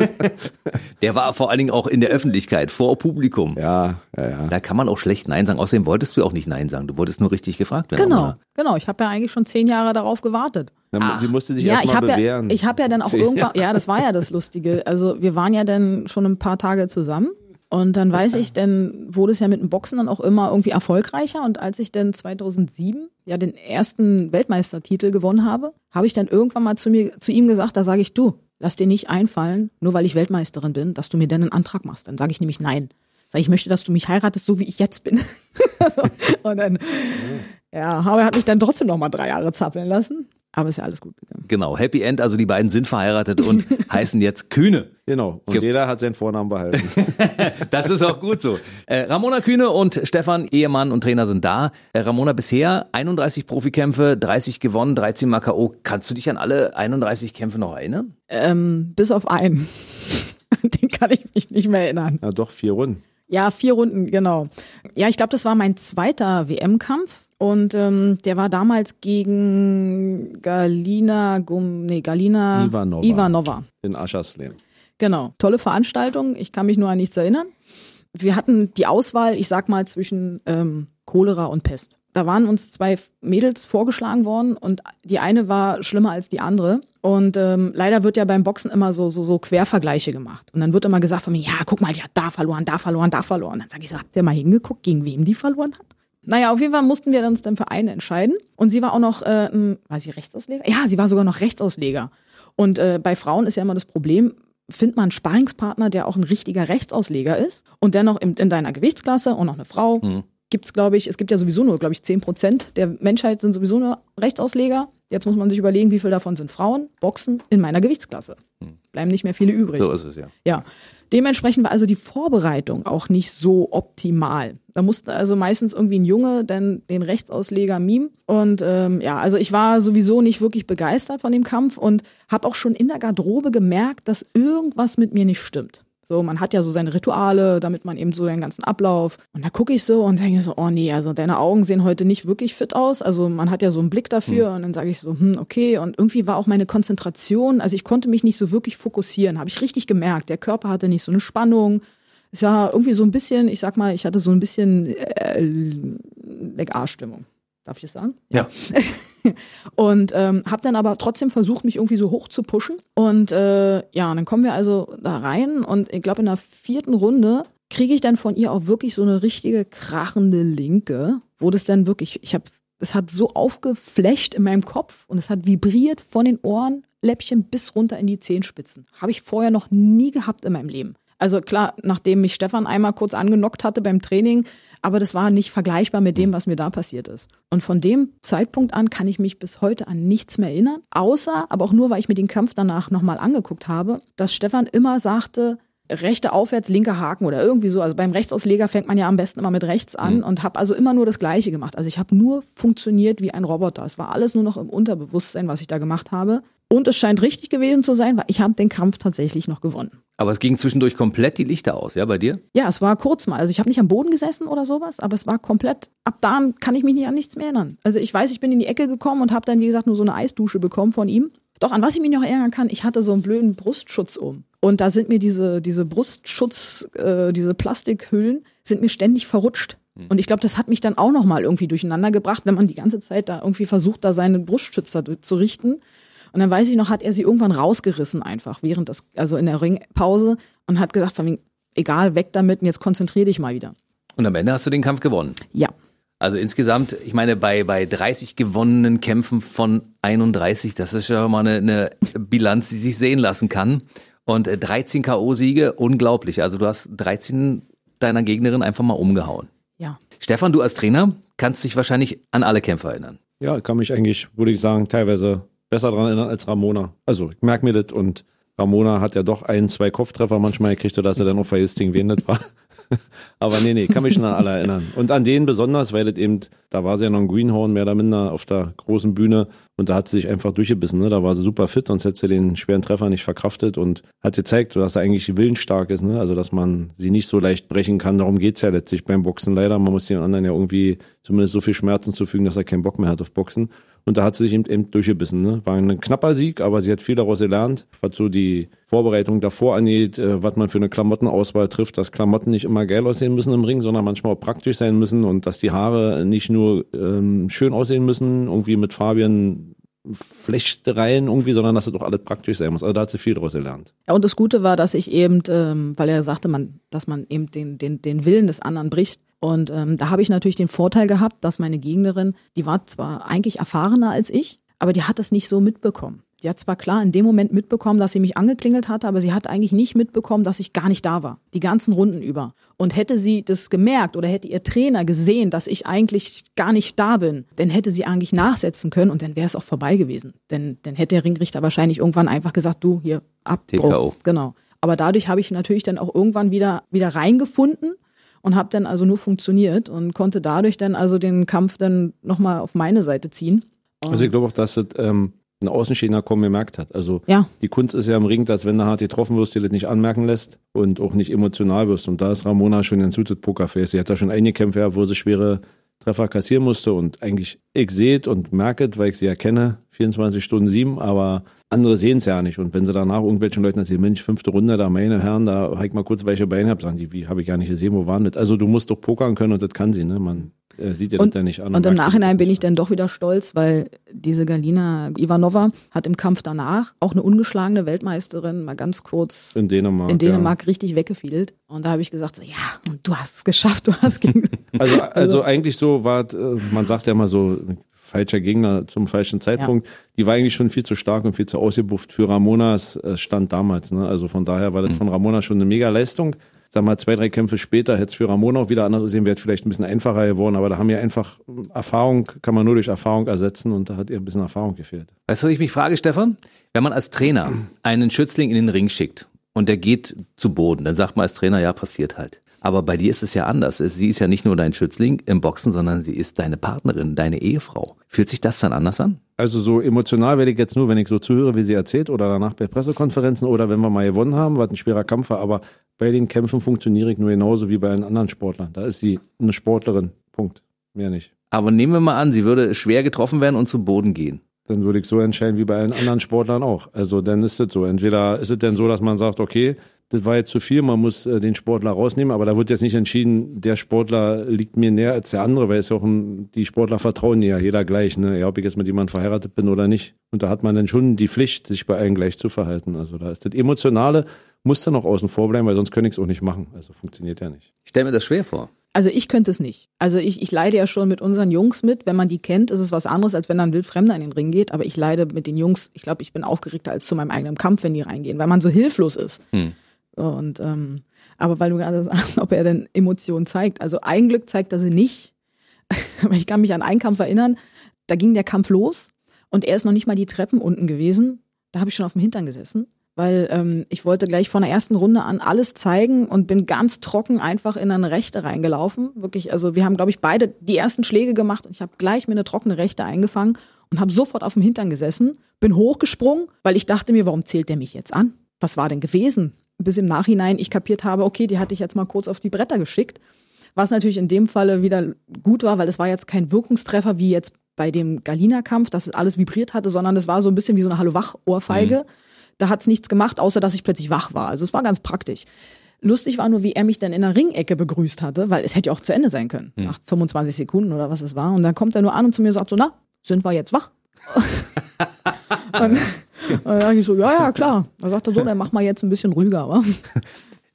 Der war vor allen Dingen auch in der Öffentlichkeit, vor Publikum. Ja, ja, ja. Da kann man auch schlecht Nein sagen. Außerdem wolltest du auch nicht Nein sagen. Du wolltest nur richtig gefragt werden. Genau, genau. Ich habe ja eigentlich schon zehn Jahre darauf gewartet. Dann- Sie musste sich ja, erstmal habe ja, bewähren. ich habe ja dann auch Zehn irgendwann, ja, das war ja das Lustige. Also wir waren ja dann schon ein paar Tage zusammen und dann weiß ich, dann wurde es ja mit dem Boxen dann auch immer irgendwie erfolgreicher und als ich dann 2007 ja den ersten Weltmeistertitel gewonnen habe, habe ich dann irgendwann mal zu mir, zu ihm gesagt, da sage ich du, lass dir nicht einfallen, nur weil ich Weltmeisterin bin, dass du mir dann einen Antrag machst. Dann sage ich nämlich nein. Sag ich möchte, dass du mich heiratest, so wie ich jetzt bin. so, und dann, ja, aber er hat mich dann trotzdem noch mal drei Jahre zappeln lassen. Aber ist ja alles gut gegangen. Genau, Happy End. Also die beiden sind verheiratet und heißen jetzt Kühne. Genau. Und Ge- jeder hat seinen Vornamen behalten. Das ist auch gut so. Äh, Ramona Kühne und Stefan, Ehemann und Trainer, sind da. Äh, Ramona bisher 31 Profikämpfe, 30 gewonnen, 13 mal K.O. Kannst du dich an alle 31 Kämpfe noch erinnern? Ähm, bis auf einen. Den kann ich mich nicht mehr erinnern. Na doch, vier Runden. Ja, vier Runden, genau. Ja, ich glaube, das war mein zweiter WM-Kampf. Und ähm, der war damals gegen Galina, Gum, nee, Galina Ivanova. Ivanova. In Aschersleben. Genau. Tolle Veranstaltung. Ich kann mich nur an nichts erinnern. Wir hatten die Auswahl, ich sag mal, zwischen ähm, Cholera und Pest. Da waren uns zwei Mädels vorgeschlagen worden und die eine war schlimmer als die andere. Und ähm, leider wird ja beim Boxen immer so, so, so Quervergleiche gemacht. Und dann wird immer gesagt von mir, ja, guck mal, die hat da verloren, da verloren, da verloren. Dann sage ich so, habt ihr mal hingeguckt, gegen wem die verloren hat? Naja, auf jeden Fall mussten wir uns dann für einen entscheiden. Und sie war auch noch, äh, war sie Rechtsausleger? Ja, sie war sogar noch Rechtsausleger. Und äh, bei Frauen ist ja immer das Problem, findet man einen Sparringspartner, der auch ein richtiger Rechtsausleger ist und dennoch in, in deiner Gewichtsklasse und noch eine Frau. Gibt's, glaube ich, es gibt ja sowieso nur, glaube ich, 10 Prozent der Menschheit sind sowieso nur Rechtsausleger. Jetzt muss man sich überlegen, wie viel davon sind Frauen, Boxen in meiner Gewichtsklasse. Bleiben nicht mehr viele übrig. So ist es ja. Ja. Dementsprechend war also die Vorbereitung auch nicht so optimal. Da musste also meistens irgendwie ein Junge dann den Rechtsausleger meme. Und ähm, ja, also ich war sowieso nicht wirklich begeistert von dem Kampf und habe auch schon in der Garderobe gemerkt, dass irgendwas mit mir nicht stimmt. So, man hat ja so seine Rituale, damit man eben so den ganzen Ablauf. Und da gucke ich so und denke so, oh nee, also deine Augen sehen heute nicht wirklich fit aus. Also man hat ja so einen Blick dafür und dann sage ich so, hm, okay. Und irgendwie war auch meine Konzentration, also ich konnte mich nicht so wirklich fokussieren, habe ich richtig gemerkt. Der Körper hatte nicht so eine Spannung. Es war irgendwie so ein bisschen, ich sag mal, ich hatte so ein bisschen äh, Leck-A-Stimmung. Darf ich das sagen? Ja. und ähm, habe dann aber trotzdem versucht, mich irgendwie so hoch zu pushen. Und äh, ja, und dann kommen wir also da rein und ich glaube in der vierten Runde kriege ich dann von ihr auch wirklich so eine richtige krachende Linke, wo das dann wirklich, ich habe, es hat so aufgeflecht in meinem Kopf und es hat vibriert von den Ohrenläppchen bis runter in die Zehenspitzen. Habe ich vorher noch nie gehabt in meinem Leben. Also klar, nachdem mich Stefan einmal kurz angenockt hatte beim Training, aber das war nicht vergleichbar mit dem, was mir da passiert ist. Und von dem Zeitpunkt an kann ich mich bis heute an nichts mehr erinnern, außer, aber auch nur, weil ich mir den Kampf danach nochmal angeguckt habe, dass Stefan immer sagte, rechte aufwärts, linker Haken oder irgendwie so. Also beim Rechtsausleger fängt man ja am besten immer mit rechts an mhm. und habe also immer nur das Gleiche gemacht. Also ich habe nur funktioniert wie ein Roboter. Es war alles nur noch im Unterbewusstsein, was ich da gemacht habe. Und es scheint richtig gewesen zu sein, weil ich habe den Kampf tatsächlich noch gewonnen. Aber es ging zwischendurch komplett die Lichter aus, ja, bei dir? Ja, es war kurz mal. Also ich habe nicht am Boden gesessen oder sowas, aber es war komplett, ab da kann ich mich nicht an nichts mehr erinnern. Also ich weiß, ich bin in die Ecke gekommen und habe dann, wie gesagt, nur so eine Eisdusche bekommen von ihm. Doch, an was ich mich noch erinnern kann, ich hatte so einen blöden Brustschutz um. Und da sind mir diese, diese Brustschutz, äh, diese Plastikhüllen, sind mir ständig verrutscht. Hm. Und ich glaube, das hat mich dann auch nochmal irgendwie durcheinander gebracht, wenn man die ganze Zeit da irgendwie versucht, da seinen Brustschützer zu richten. Und dann weiß ich noch, hat er sie irgendwann rausgerissen einfach während das, also in der Ringpause und hat gesagt, von wegen, egal, weg damit und jetzt konzentrier dich mal wieder. Und am Ende hast du den Kampf gewonnen. Ja. Also insgesamt, ich meine, bei, bei 30 gewonnenen Kämpfen von 31, das ist ja mal eine, eine Bilanz, die sich sehen lassen kann. Und 13 äh, K.O.-Siege, unglaublich. Also du hast 13 deiner Gegnerin einfach mal umgehauen. Ja. Stefan, du als Trainer kannst dich wahrscheinlich an alle Kämpfe erinnern. Ja, ich kann mich eigentlich, würde ich sagen, teilweise besser dran erinnern als Ramona. Also ich merke mir das und Ramona hat ja doch ein, zwei Kopftreffer manchmal gekriegt, sodass er dann auch vergisst, wen das war. Aber nee, nee, kann mich schon an alle erinnern. Und an den besonders, weil das eben, da war sie ja noch ein Greenhorn mehr oder minder auf der großen Bühne und da hat sie sich einfach durchgebissen. Ne? Da war sie super fit, sonst hätte sie den schweren Treffer nicht verkraftet und hat gezeigt, dass er eigentlich willensstark ist. Ne? Also, dass man sie nicht so leicht brechen kann. Darum geht's ja letztlich beim Boxen leider. Man muss den anderen ja irgendwie zumindest so viel Schmerzen zufügen, dass er keinen Bock mehr hat auf Boxen. Und da hat sie sich eben, eben durchgebissen. Ne? War ein knapper Sieg, aber sie hat viel daraus gelernt, was so die Vorbereitung davor angeht, äh, was man für eine Klamottenauswahl trifft, dass Klamotten nicht immer geil aussehen müssen im Ring, sondern manchmal auch praktisch sein müssen und dass die Haare nicht nur ähm, schön aussehen müssen, irgendwie mit Fabian Flechtereien irgendwie, sondern dass es doch alles praktisch sein muss. Also da hat sie viel daraus gelernt. Ja, und das Gute war, dass ich eben, ähm, weil er sagte, man, dass man eben den, den, den Willen des anderen bricht, und ähm, da habe ich natürlich den Vorteil gehabt, dass meine Gegnerin, die war zwar eigentlich erfahrener als ich, aber die hat es nicht so mitbekommen. Die hat zwar klar in dem Moment mitbekommen, dass sie mich angeklingelt hatte, aber sie hat eigentlich nicht mitbekommen, dass ich gar nicht da war. Die ganzen Runden über. Und hätte sie das gemerkt oder hätte ihr Trainer gesehen, dass ich eigentlich gar nicht da bin, dann hätte sie eigentlich nachsetzen können und dann wäre es auch vorbei gewesen. Denn dann hätte der Ringrichter wahrscheinlich irgendwann einfach gesagt, du hier Abbruch. TKO. Genau. Aber dadurch habe ich natürlich dann auch irgendwann wieder, wieder reingefunden und habe dann also nur funktioniert und konnte dadurch dann also den Kampf dann nochmal auf meine Seite ziehen. Und also ich glaube auch, dass das ähm, ein Außenstehender kaum gemerkt hat. Also ja. die Kunst ist ja im Ring, dass wenn du hart getroffen wirst, dir das nicht anmerken lässt und auch nicht emotional wirst. Und da ist Ramona schon ein suited Pokerface. Sie hat da schon einige Kämpfe gehabt, wo sie schwere Treffer kassieren musste und eigentlich ich seht und merket, weil ich sie ja kenne, 24 Stunden sieben, aber andere sehen es ja nicht. Und wenn sie danach irgendwelchen Leuten erzählen, Mensch, fünfte Runde, da meine Herren, da habe ich mal kurz welche Beine gehabt, sagen die, wie habe ich gar nicht gesehen, wo waren das? Also du musst doch pokern können und das kann sie, ne? Man äh, sieht und, das ja nicht an. Und, und im Nachhinein bin ich dann doch wieder stolz, weil diese Galina Ivanova hat im Kampf danach auch eine ungeschlagene Weltmeisterin mal ganz kurz in Dänemark, in Dänemark ja. richtig weggefiedelt. Und da habe ich gesagt, so, ja, und du hast es geschafft, du hast gegen. also, also, also eigentlich so war, äh, man sagt ja immer so, falscher Gegner zum falschen Zeitpunkt. Ja. Die war eigentlich schon viel zu stark und viel zu ausgebufft für Ramonas äh, Stand damals. Ne? Also von daher war das mhm. von Ramona schon eine mega Leistung. Sag mal, zwei, drei Kämpfe später hätte es für Ramona auch wieder anders gesehen, wäre vielleicht ein bisschen einfacher geworden, aber da haben wir einfach Erfahrung, kann man nur durch Erfahrung ersetzen und da hat ihr ein bisschen Erfahrung gefehlt. Weißt du, was ich mich frage, Stefan? Wenn man als Trainer einen Schützling in den Ring schickt und der geht zu Boden, dann sagt man als Trainer, ja, passiert halt. Aber bei dir ist es ja anders. Sie ist ja nicht nur dein Schützling im Boxen, sondern sie ist deine Partnerin, deine Ehefrau. Fühlt sich das dann anders an? Also so emotional werde ich jetzt nur, wenn ich so zuhöre, wie sie erzählt oder danach bei Pressekonferenzen oder wenn wir mal gewonnen haben, was ein schwerer Kampf war, aber bei den Kämpfen funktioniere ich nur genauso wie bei allen anderen Sportlern. Da ist sie eine Sportlerin. Punkt. Mehr nicht. Aber nehmen wir mal an, sie würde schwer getroffen werden und zu Boden gehen. Dann würde ich so entscheiden wie bei allen anderen Sportlern auch. Also dann ist es so. Entweder ist es dann so, dass man sagt, okay, das war jetzt zu viel, man muss äh, den Sportler rausnehmen, aber da wird jetzt nicht entschieden, der Sportler liegt mir näher als der andere, weil es ja auch ein, die Sportler vertrauen ja jeder gleich, ne? Ja, ob ich jetzt mit jemandem verheiratet bin oder nicht. Und da hat man dann schon die Pflicht, sich bei allen gleich zu verhalten. Also da ist das Emotionale, muss dann noch außen vor bleiben, weil sonst könnte ich es auch nicht machen. Also funktioniert ja nicht. Ich stelle mir das schwer vor. Also ich könnte es nicht. Also ich, ich leide ja schon mit unseren Jungs mit. Wenn man die kennt, ist es was anderes, als wenn dann ein Wildfremder in den Ring geht. Aber ich leide mit den Jungs, ich glaube, ich bin aufgeregter als zu meinem eigenen Kampf, wenn die reingehen, weil man so hilflos ist. Hm. Und ähm, aber weil du gerade sagst, ob er denn Emotionen zeigt. Also ein Glück zeigt er sie nicht. Aber ich kann mich an einen Kampf erinnern, da ging der Kampf los und er ist noch nicht mal die Treppen unten gewesen. Da habe ich schon auf dem Hintern gesessen, weil ähm, ich wollte gleich von der ersten Runde an alles zeigen und bin ganz trocken einfach in eine Rechte reingelaufen. Wirklich, also wir haben, glaube ich, beide die ersten Schläge gemacht und ich habe gleich mir eine trockene Rechte eingefangen und habe sofort auf dem Hintern gesessen, bin hochgesprungen, weil ich dachte mir, warum zählt der mich jetzt an? Was war denn gewesen? Bis im Nachhinein ich kapiert habe, okay, die hatte ich jetzt mal kurz auf die Bretter geschickt. Was natürlich in dem Falle wieder gut war, weil es war jetzt kein Wirkungstreffer wie jetzt bei dem Galina-Kampf, dass es alles vibriert hatte, sondern es war so ein bisschen wie so eine Hallo-Wach-Ohrfeige. Mhm. Da hat's nichts gemacht, außer dass ich plötzlich wach war. Also es war ganz praktisch. Lustig war nur, wie er mich dann in der Ringecke begrüßt hatte, weil es hätte ja auch zu Ende sein können, mhm. nach 25 Sekunden oder was es war. Und dann kommt er nur an und zu mir sagt so, na, sind wir jetzt wach? und, und dann dachte ich so, ja, ja, klar. Da sagt er so, dann mach mal jetzt ein bisschen ruhiger, wa?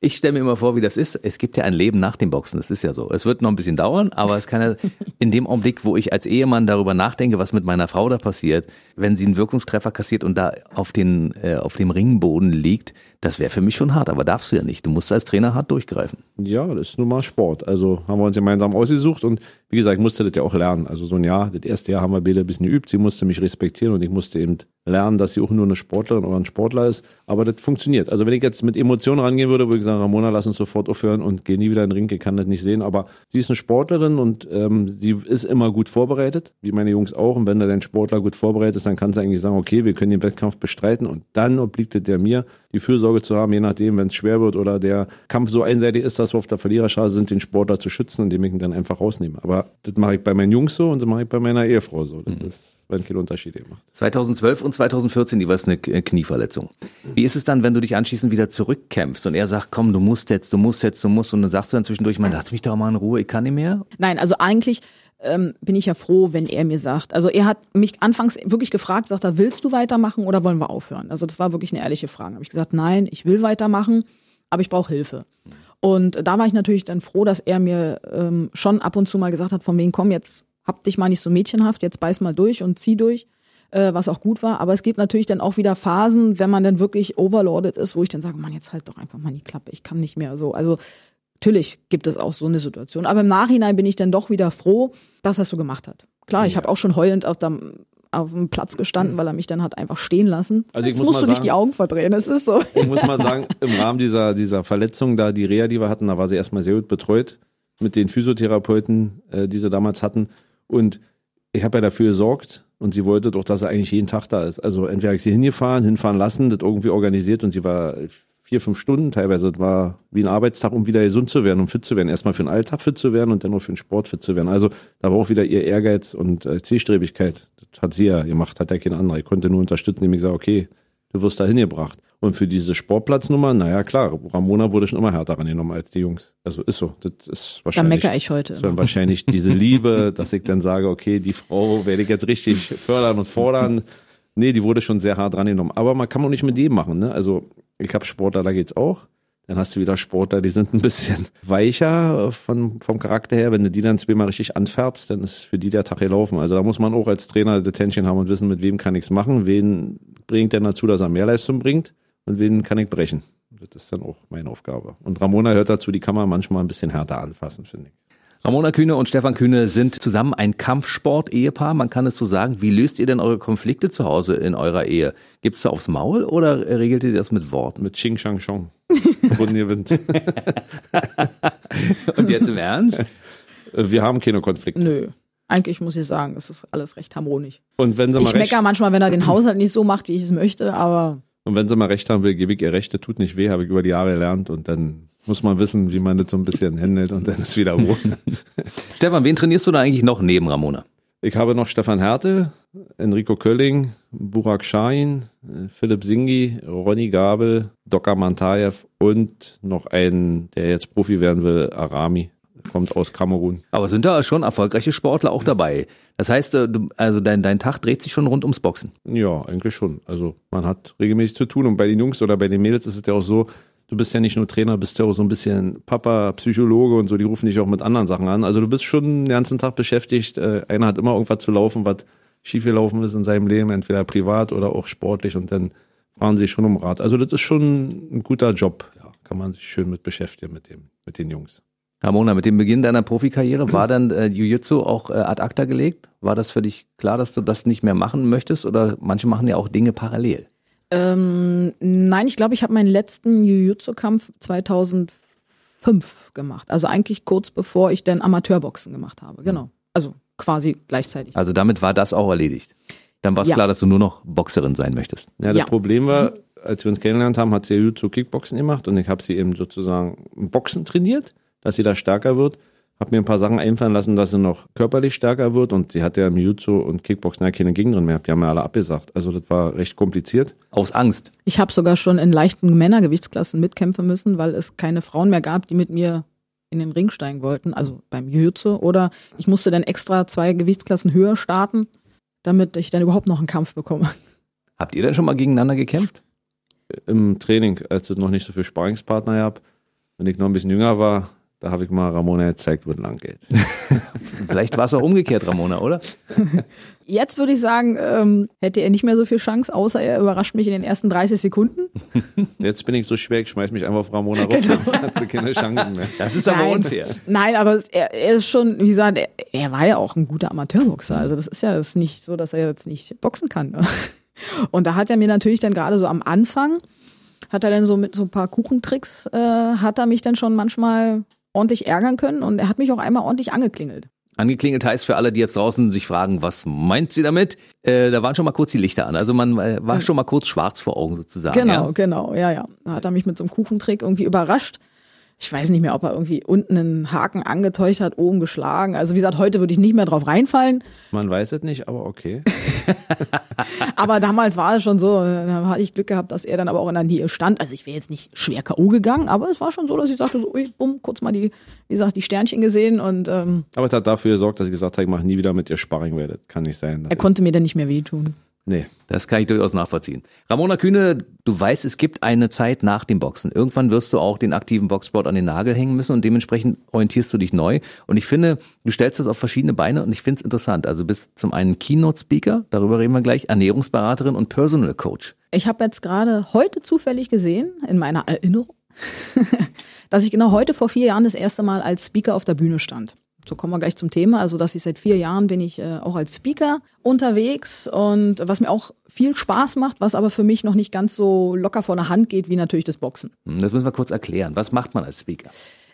Ich stelle mir immer vor, wie das ist. Es gibt ja ein Leben nach dem Boxen. Das ist ja so. Es wird noch ein bisschen dauern, aber es kann ja in dem Augenblick, wo ich als Ehemann darüber nachdenke, was mit meiner Frau da passiert, wenn sie einen Wirkungstreffer kassiert und da auf, den, äh, auf dem Ringboden liegt, das wäre für mich schon hart, aber darfst du ja nicht. Du musst als Trainer hart durchgreifen. Ja, das ist nun mal Sport. Also haben wir uns gemeinsam ausgesucht und wie gesagt, ich musste das ja auch lernen. Also so ein Jahr, das erste Jahr haben wir beide ein bisschen geübt. Sie musste mich respektieren und ich musste eben lernen, dass sie auch nur eine Sportlerin oder ein Sportler ist. Aber das funktioniert. Also wenn ich jetzt mit Emotionen rangehen würde, würde ich sagen, Ramona, lass uns sofort aufhören und geh nie wieder in den Ring. Ich kann das nicht sehen. Aber sie ist eine Sportlerin und ähm, sie ist immer gut vorbereitet, wie meine Jungs auch. Und wenn da dein Sportler gut vorbereitet ist, dann kannst du eigentlich sagen, okay, wir können den Wettkampf bestreiten und dann obliegt es der mir, die Fürsorge zu haben, je nachdem, wenn es schwer wird oder der Kampf so einseitig ist, dass wir auf der Verliererschale sind, den Sportler zu schützen, indem ich ihn dann einfach rausnehme. Aber das mache ich bei meinen Jungs so und das mache ich bei meiner Ehefrau so. Das mhm. ist wenn kein Unterschied gemacht. 2012 und 2014, die war es eine Knieverletzung. Wie ist es dann, wenn du dich anschließend wieder zurückkämpfst und er sagt, komm, du musst jetzt, du musst jetzt, du musst und dann sagst du dann zwischendurch, man, lass mich doch mal in Ruhe, ich kann nicht mehr? Nein, also eigentlich ähm, bin ich ja froh, wenn er mir sagt. Also er hat mich anfangs wirklich gefragt, sagt er, willst du weitermachen oder wollen wir aufhören? Also das war wirklich eine ehrliche Frage. Habe ich gesagt, nein, ich will weitermachen, aber ich brauche Hilfe. Und da war ich natürlich dann froh, dass er mir ähm, schon ab und zu mal gesagt hat, von wegen, komm, jetzt hab dich mal nicht so mädchenhaft, jetzt beiß mal durch und zieh durch, äh, was auch gut war. Aber es gibt natürlich dann auch wieder Phasen, wenn man dann wirklich overloaded ist, wo ich dann sage, man, jetzt halt doch einfach mal die Klappe, ich kann nicht mehr so. Also natürlich gibt es auch so eine Situation. Aber im Nachhinein bin ich dann doch wieder froh, dass er es so gemacht hat. Klar, ich habe auch schon heulend auf dem, auf dem Platz gestanden, weil er mich dann hat einfach stehen lassen. Also ich Jetzt muss musst du sagen, nicht die Augen verdrehen, es ist so. Ich muss mal sagen, im Rahmen dieser, dieser Verletzung da, die Reha, die wir hatten, da war sie erstmal sehr gut betreut mit den Physiotherapeuten, äh, die sie damals hatten. Und ich habe ja dafür gesorgt und sie wollte doch, dass er eigentlich jeden Tag da ist. Also entweder ich sie hingefahren, hinfahren lassen, das irgendwie organisiert und sie war vier, fünf Stunden teilweise. Das war wie ein Arbeitstag, um wieder gesund zu werden, um fit zu werden. Erstmal für den Alltag fit zu werden und dann nur für den Sport fit zu werden. Also da war auch wieder ihr Ehrgeiz und äh, Zielstrebigkeit. Das hat sie ja gemacht, hat ja kein anderer. Ich konnte nur unterstützen, indem ich sage, okay, du wirst da hingebracht. Und für diese Sportplatznummer, naja, klar, Ramona wurde schon immer härter rangenommen als die Jungs. Also ist so. Das ist wahrscheinlich. Da meckere ich heute. Das wäre wahrscheinlich diese Liebe, dass ich dann sage, okay, die Frau werde ich jetzt richtig fördern und fordern. Nee, die wurde schon sehr hart rangenommen. Aber man kann auch nicht mit dem machen, ne? Also, ich habe Sportler, da geht's auch. Dann hast du wieder Sportler, die sind ein bisschen weicher von, vom Charakter her. Wenn du die dann zweimal richtig anfährst, dann ist für die der Tag gelaufen. Also da muss man auch als Trainer Detention haben und wissen, mit wem kann ich's machen, wen bringt denn dazu, dass er mehr Leistung bringt und wen kann ich brechen. Das ist dann auch meine Aufgabe. Und Ramona hört dazu, die kann man manchmal ein bisschen härter anfassen, finde ich. Ramona Kühne und Stefan Kühne sind zusammen ein Kampfsport-Ehepaar. Man kann es so sagen. Wie löst ihr denn eure Konflikte zu Hause in eurer Ehe? Gibt's da aufs Maul oder regelt ihr das mit Worten? Mit Ching Shang Chong. und gewinnt. und jetzt im Ernst? Wir haben keine Konflikte. Nö. eigentlich muss ich sagen, es ist alles recht harmonisch. Und wenn sie mal Ich recht, meckere manchmal, wenn er den Haushalt nicht so macht, wie ich es möchte, aber und wenn sie mal recht haben will, gebe ich ihr Rechte, tut nicht weh, habe ich über die Jahre gelernt und dann muss man wissen, wie man das so ein bisschen handelt und dann ist wieder Ruhe. Stefan, wen trainierst du da eigentlich noch neben Ramona? Ich habe noch Stefan Hertel, Enrico Kölling, Burak äh, Philipp Singi, Ronny Gabel, Doka Mantayev und noch einen, der jetzt Profi werden will, Arami, kommt aus Kamerun. Aber sind da schon erfolgreiche Sportler auch dabei? Das heißt, äh, also dein, dein Tag dreht sich schon rund ums Boxen. Ja, eigentlich schon. Also man hat regelmäßig zu tun und bei den Jungs oder bei den Mädels ist es ja auch so, du bist ja nicht nur Trainer, bist ja auch so ein bisschen Papa, Psychologe und so, die rufen dich auch mit anderen Sachen an. Also du bist schon den ganzen Tag beschäftigt. Äh, Einer hat immer irgendwas zu laufen, was schiefgelaufen ist in seinem Leben, entweder privat oder auch sportlich und dann fragen sie sich schon um Rat. Also das ist schon ein guter Job, ja. Kann man sich schön mit beschäftigen mit dem, mit den Jungs. Ramona, mit dem Beginn deiner Profikarriere war dann äh, Jiu-Jitsu auch äh, ad acta gelegt? War das für dich klar, dass du das nicht mehr machen möchtest? Oder manche machen ja auch Dinge parallel. ähm, nein, ich glaube, ich habe meinen letzten Jiu-Jitsu-Kampf 2005 gemacht. Also eigentlich kurz bevor ich dann Amateurboxen gemacht habe. Genau. Also quasi gleichzeitig. Also damit war das auch erledigt. Dann war es Ja. klar, dass du nur noch Boxerin sein möchtest. Ja, das Ja. Problem war, als wir uns kennengelernt haben, hat sie Jiu-Jitsu Kickboxen gemacht und ich habe sie eben sozusagen im Boxen trainiert, dass sie da stärker wird. Hab mir ein paar Sachen einfallen lassen, dass sie noch körperlich stärker wird und sie hat ja im Jiu-Jitsu und Kickboxen ja keine Gegnerin mehr. Die haben ja alle abgesagt. Also das war recht kompliziert. Aus Angst. Ich habe sogar schon in leichten Männergewichtsklassen mitkämpfen müssen, weil es keine Frauen mehr gab, die mit mir in den Ring steigen wollten, also beim Jiu-Jitsu. Oder ich musste dann extra zwei Gewichtsklassen höher starten, damit ich dann überhaupt noch einen Kampf bekomme. Habt ihr denn schon mal gegeneinander gekämpft? Im Training, als es noch nicht so viel Sparringspartner gab, wenn ich noch ein bisschen jünger war, da habe ich mal Ramona gezeigt, wo es lang geht. Vielleicht war es auch umgekehrt, Ramona, oder? Jetzt würde ich sagen, ähm, hätte er nicht mehr so viel Chance, außer er überrascht mich in den ersten 30 Sekunden. Jetzt bin ich so schwer, ich schmeiß mich einfach auf Ramona rauf, dann hat sie keine Chancen mehr. Das ist aber Nein. unfair. Nein, aber er, er ist schon, wie gesagt, er, er war ja auch ein guter Amateurboxer. Also das ist ja das ist nicht so, dass er jetzt nicht boxen kann. Ne? Und da hat er mir natürlich dann gerade so am Anfang, hat er dann so mit so ein paar Kuchentricks, äh, hat er mich dann schon manchmal ordentlich ärgern können und er hat mich auch einmal ordentlich angeklingelt. Angeklingelt heißt für alle, die jetzt draußen sich fragen, was meint sie damit? Äh, da waren schon mal kurz die Lichter an. Also man äh, war schon mal kurz schwarz vor Augen sozusagen. Genau, Ja? genau, ja, ja. Da hat er mich mit so einem Kuchentrick irgendwie überrascht. Ich weiß nicht mehr, ob er irgendwie unten einen Haken angetäuscht hat, oben geschlagen. Also wie gesagt, heute würde ich nicht mehr drauf reinfallen. Man weiß es nicht, aber okay. Aber damals war es schon so, da hatte ich Glück gehabt, dass er dann aber auch in der Nähe stand. Also ich wäre jetzt nicht schwer K.O. gegangen, aber es war schon so, dass ich sagte, so, ui, bumm, kurz mal die, wie gesagt, die Sternchen gesehen und ähm, Aber es hat dafür gesorgt, dass ich gesagt habe, ich mache nie wieder mit ihr Sparring, das kann nicht sein. er konnte mir dann nicht mehr wehtun. Nee. Das kann ich durchaus nachvollziehen. Ramona Kühne, du weißt, es gibt eine Zeit nach dem Boxen. Irgendwann wirst du auch den aktiven Boxsport an den Nagel hängen müssen und dementsprechend orientierst du dich neu. Und ich finde, du stellst das auf verschiedene Beine und ich finde es interessant. Also bist zum einen Keynote-Speaker, darüber reden wir gleich, Ernährungsberaterin und Personal Coach. Ich habe jetzt gerade heute zufällig gesehen, in meiner Erinnerung, dass ich genau heute vor vier Jahren das erste Mal als Speaker auf der Bühne stand. So kommen wir gleich zum Thema. Also, dass ich seit vier Jahren bin ich äh, auch als Speaker unterwegs und was mir auch viel Spaß macht, was aber für mich noch nicht ganz so locker vor der Hand geht, wie natürlich das Boxen. Hm, Das müssen wir kurz erklären. Was macht man als Speaker?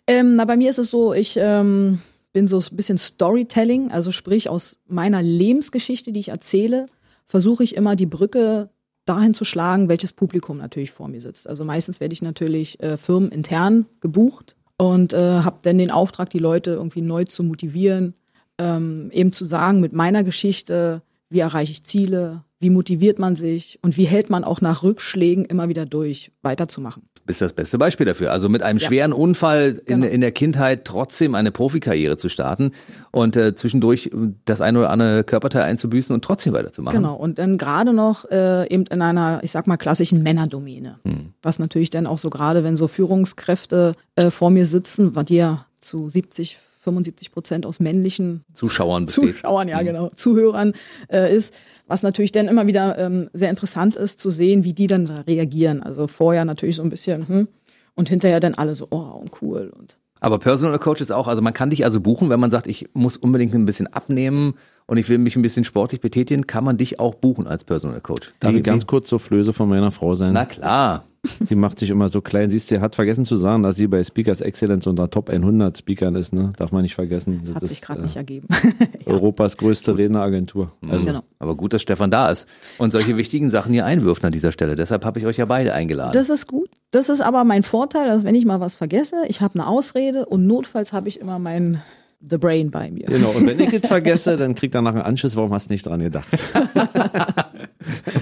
Ähm, na, bei mir ist es so, ich ähm, bin so ein bisschen Storytelling, also sprich aus meiner Lebensgeschichte, die ich erzähle, versuche ich immer die Brücke dahin zu schlagen, welches Publikum natürlich vor mir sitzt. Also meistens werde ich natürlich äh, firmenintern gebucht und äh, habe dann den Auftrag, die Leute irgendwie neu zu motivieren, ähm, eben zu sagen, mit meiner Geschichte, wie erreiche ich Ziele, wie motiviert man sich und wie hält man auch nach Rückschlägen immer wieder durch, weiterzumachen. Bist das beste Beispiel dafür. Also mit einem schweren Unfall in, Genau. in der Kindheit trotzdem eine Profikarriere zu starten und äh, zwischendurch das eine oder andere Körperteil einzubüßen und trotzdem weiterzumachen. Genau, und dann gerade noch äh, eben in einer, ich sag mal, klassischen Männerdomäne. Was natürlich dann auch so gerade, wenn so Führungskräfte äh, vor mir sitzen, was die ja zu 70, 75 Prozent aus männlichen Zuschauern besteht. Zuschauern, ja genau, Zuhörern äh, ist, was natürlich dann immer wieder ähm, sehr interessant ist zu sehen, wie die dann da reagieren. Also vorher natürlich so ein bisschen, hm, und hinterher dann alle so, oh, und cool und Aber Personal Coach ist auch, also man kann dich also buchen, wenn man sagt, ich muss unbedingt ein bisschen abnehmen und ich will mich ein bisschen sportlich betätigen, kann man dich auch buchen als Personal Coach. Darf ich ganz kurz zur Flöße von meiner Frau sein? Na klar. Sie macht sich immer so klein. Siehst du, hat vergessen zu sagen, dass sie bei Speakers Excellence unter Top 100 Speakern ist. Ne? Darf man nicht vergessen. Das hat ist, sich gerade äh, nicht ergeben. Europas größte Redneragentur. Also Genau. Aber gut, dass Stefan da ist und solche wichtigen Sachen hier einwirft an dieser Stelle. Deshalb habe ich euch ja beide eingeladen. Das ist gut. Das ist aber mein Vorteil, dass wenn ich mal was vergesse, ich habe eine Ausrede und notfalls habe ich immer mein The Brain bei mir. Genau, und wenn ich es vergesse, dann kriegt er nachher einen Anschluss, warum hast du nicht dran gedacht?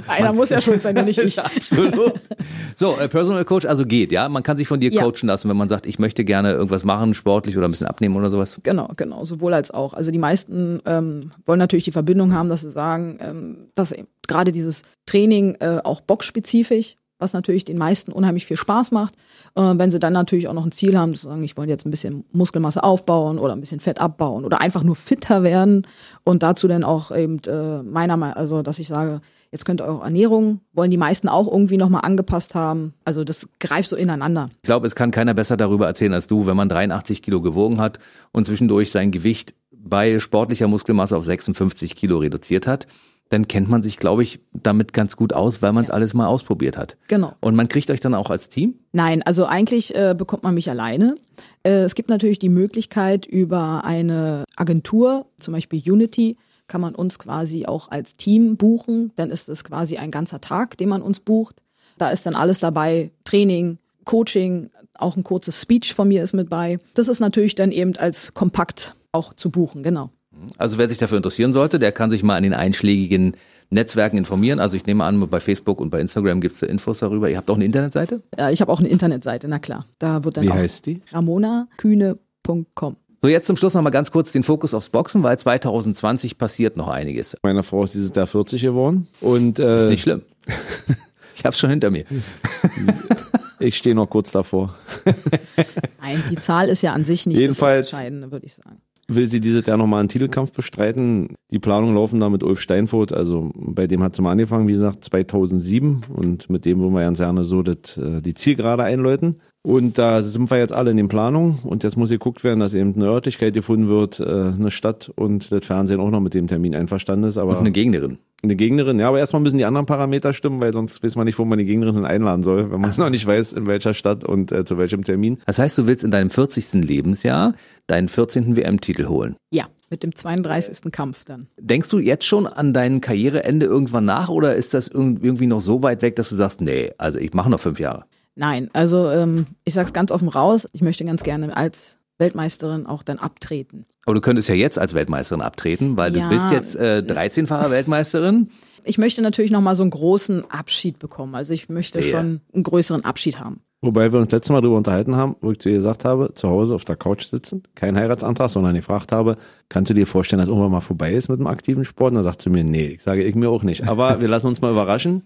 Einer muss ja schon sein, wenn nicht ich. Absolut. So, äh, Personal Coach also geht, ja? Man kann sich von dir Ja. coachen lassen, wenn man sagt, ich möchte gerne irgendwas machen, sportlich oder ein bisschen abnehmen oder sowas. Genau, genau, sowohl als auch. Also die meisten ähm, wollen natürlich die Verbindung haben, dass sie sagen, ähm, dass gerade dieses Training äh, auch boxspezifisch, was natürlich den meisten unheimlich viel Spaß macht. Äh, wenn sie dann natürlich auch noch ein Ziel haben, zu sagen, ich wollte jetzt ein bisschen Muskelmasse aufbauen oder ein bisschen Fett abbauen oder einfach nur fitter werden und dazu dann auch eben äh, meiner Meinung, also dass ich sage, jetzt könnt ihr eure Ernährung, wollen die meisten auch irgendwie nochmal angepasst haben. Also das greift so ineinander. Ich glaube, es kann keiner besser darüber erzählen als du, wenn man 83 Kilo gewogen hat und zwischendurch sein Gewicht bei sportlicher Muskelmasse auf 56 Kilo reduziert hat, dann kennt man sich, glaube ich, damit ganz gut aus, weil man es alles mal ausprobiert hat. Genau. Und man kriegt euch dann auch als Team? Nein, also eigentlich äh, bekommt man mich alleine. Äh, es gibt natürlich die Möglichkeit über eine Agentur, zum Beispiel Unity, kann man uns quasi auch als Team buchen. Dann ist es quasi ein ganzer Tag, den man uns bucht. Da ist dann alles dabei, Training, Coaching, auch ein kurzes Speech von mir ist mit bei. Das ist natürlich dann eben als kompakt auch zu buchen, genau. Also wer sich dafür interessieren sollte, der kann sich mal an den einschlägigen Netzwerken informieren. Also ich nehme an, bei Facebook und bei Instagram gibt es da Infos darüber. Ihr habt auch eine Internetseite? Äh, ich habe auch eine Internetseite, na klar. Da wird dann Wie auch heißt die? ramonakühne.com. So, jetzt zum Schluss noch mal ganz kurz den Fokus aufs Boxen, weil 2020 passiert noch einiges. Meine Frau ist dieses Jahr 40 geworden und Ist äh, nicht schlimm. Ich hab's schon hinter mir. ich stehe noch kurz davor. Nein, die Zahl ist ja an sich nicht Jedenfalls- das Entscheidende, würde ich sagen. Will sie dieses Jahr nochmal einen Titelkampf bestreiten? Die Planungen laufen da mit Ulf Steinfurt, also bei dem hat sie mal angefangen, wie gesagt, 2007 und mit dem wollen wir ganz gerne so das, äh, die Zielgerade einläuten. Und da sind wir jetzt alle in den Planungen und jetzt muss geguckt werden, dass eben eine Örtlichkeit gefunden wird, äh, eine Stadt und das Fernsehen auch noch mit dem Termin einverstanden ist, aber Eine Gegnerin. eine Gegnerin, ja, aber erstmal müssen die anderen Parameter stimmen, weil sonst weiß man nicht, wo man die Gegnerin einladen soll, wenn man noch nicht weiß, in welcher Stadt und äh, zu welchem Termin. Das heißt, du willst in deinem 40. Lebensjahr deinen 14. WM-Titel holen. Ja, mit dem 32. Kampf dann. Denkst du jetzt schon an dein Karriereende irgendwann nach oder ist das irg- irgendwie noch so weit weg, dass du sagst, nee, also ich mache noch fünf Jahre? Nein, also ähm, ich sag's ganz offen raus, ich möchte ganz gerne als Weltmeisterin auch dann abtreten. Aber du könntest ja jetzt als Weltmeisterin abtreten, weil Ja. du bist jetzt äh, 13-fache Weltmeisterin. Ich möchte natürlich nochmal so einen großen Abschied bekommen. Also ich möchte Verstehe. schon einen größeren Abschied haben. Wobei wir uns letztes Mal darüber unterhalten haben, wo ich zu ihr gesagt habe, zu Hause auf der Couch sitzen, kein Heiratsantrag, sondern gefragt habe, kannst du dir vorstellen, dass irgendwann mal vorbei ist mit dem aktiven Sport? Und dann sagt sie mir, nee, ich sage ich mir auch nicht. Aber wir lassen uns mal überraschen,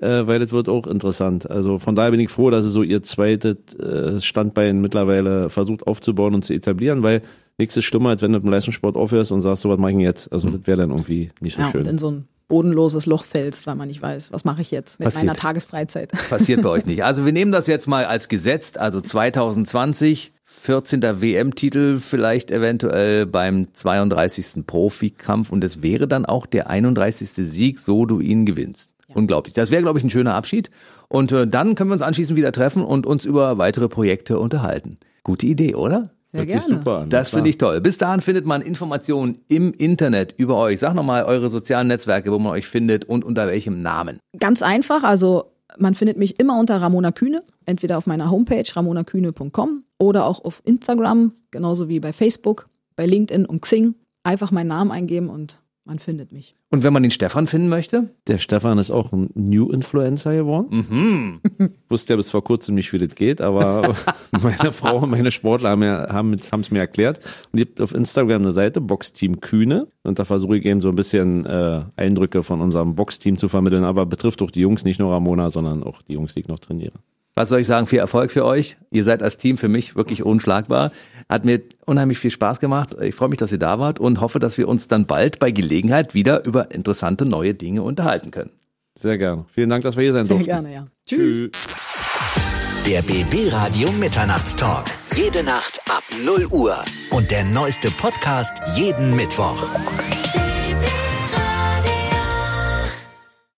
äh, weil das wird auch interessant. Also von daher bin ich froh, dass sie so ihr zweites äh, Standbein mittlerweile versucht aufzubauen und zu etablieren, weil nichts ist schlimmer, als wenn du mit dem Leistungssport aufhörst und sagst, so was mache ich jetzt? Also das wäre dann irgendwie nicht so Ja, und schön. in so ein bodenloses Loch fällst, weil man nicht weiß, was mache ich jetzt mit Passiert. meiner Tagesfreizeit. Passiert bei euch nicht. Also wir nehmen das jetzt mal als gesetzt, also 2020, 14. WM-Titel, vielleicht eventuell beim 32. Profikampf und es wäre dann auch der 31. Sieg, so du ihn gewinnst. Unglaublich. Das wäre, glaube ich, ein schöner Abschied. Und äh, dann können wir uns anschließend wieder treffen und uns über weitere Projekte unterhalten. Gute Idee, oder? Sehr Hört sich gerne. super an. Das finde ich toll. Bis dahin findet man Informationen im Internet über euch. Sag nochmal eure sozialen Netzwerke, wo man euch findet und unter welchem Namen. Ganz einfach, also man findet mich immer unter Ramona Kühne, entweder auf meiner Homepage ramonakühne.com oder auch auf Instagram, genauso wie bei Facebook, bei LinkedIn und Xing. Einfach meinen Namen eingeben und man findet mich. Und wenn man den Stefan finden möchte? Der Stefan ist auch ein New Influencer geworden. Mhm. Wusste ja bis vor kurzem nicht, wie das geht, aber meine Frau und meine Sportler haben es haben, mir erklärt. Und ihr habt auf Instagram eine Seite, Boxteam Kühne. Und da versuche ich eben so ein bisschen äh, Eindrücke von unserem Boxteam zu vermitteln, aber betrifft auch die Jungs, nicht nur Ramona, sondern auch die Jungs, die ich noch trainiere. Was soll ich sagen? Viel Erfolg für euch. Ihr seid als Team für mich wirklich unschlagbar. Hat mir unheimlich viel Spaß gemacht. Ich freue mich, dass ihr da wart und hoffe, dass wir uns dann bald bei Gelegenheit wieder über interessante neue Dinge unterhalten können. Sehr gerne. Vielen Dank, dass wir hier sein Sehr durften. gerne, ja. Tschüss. Der BB Radio Mitternachtstalk. Jede Nacht ab 0 Uhr. Und der neueste Podcast jeden Mittwoch.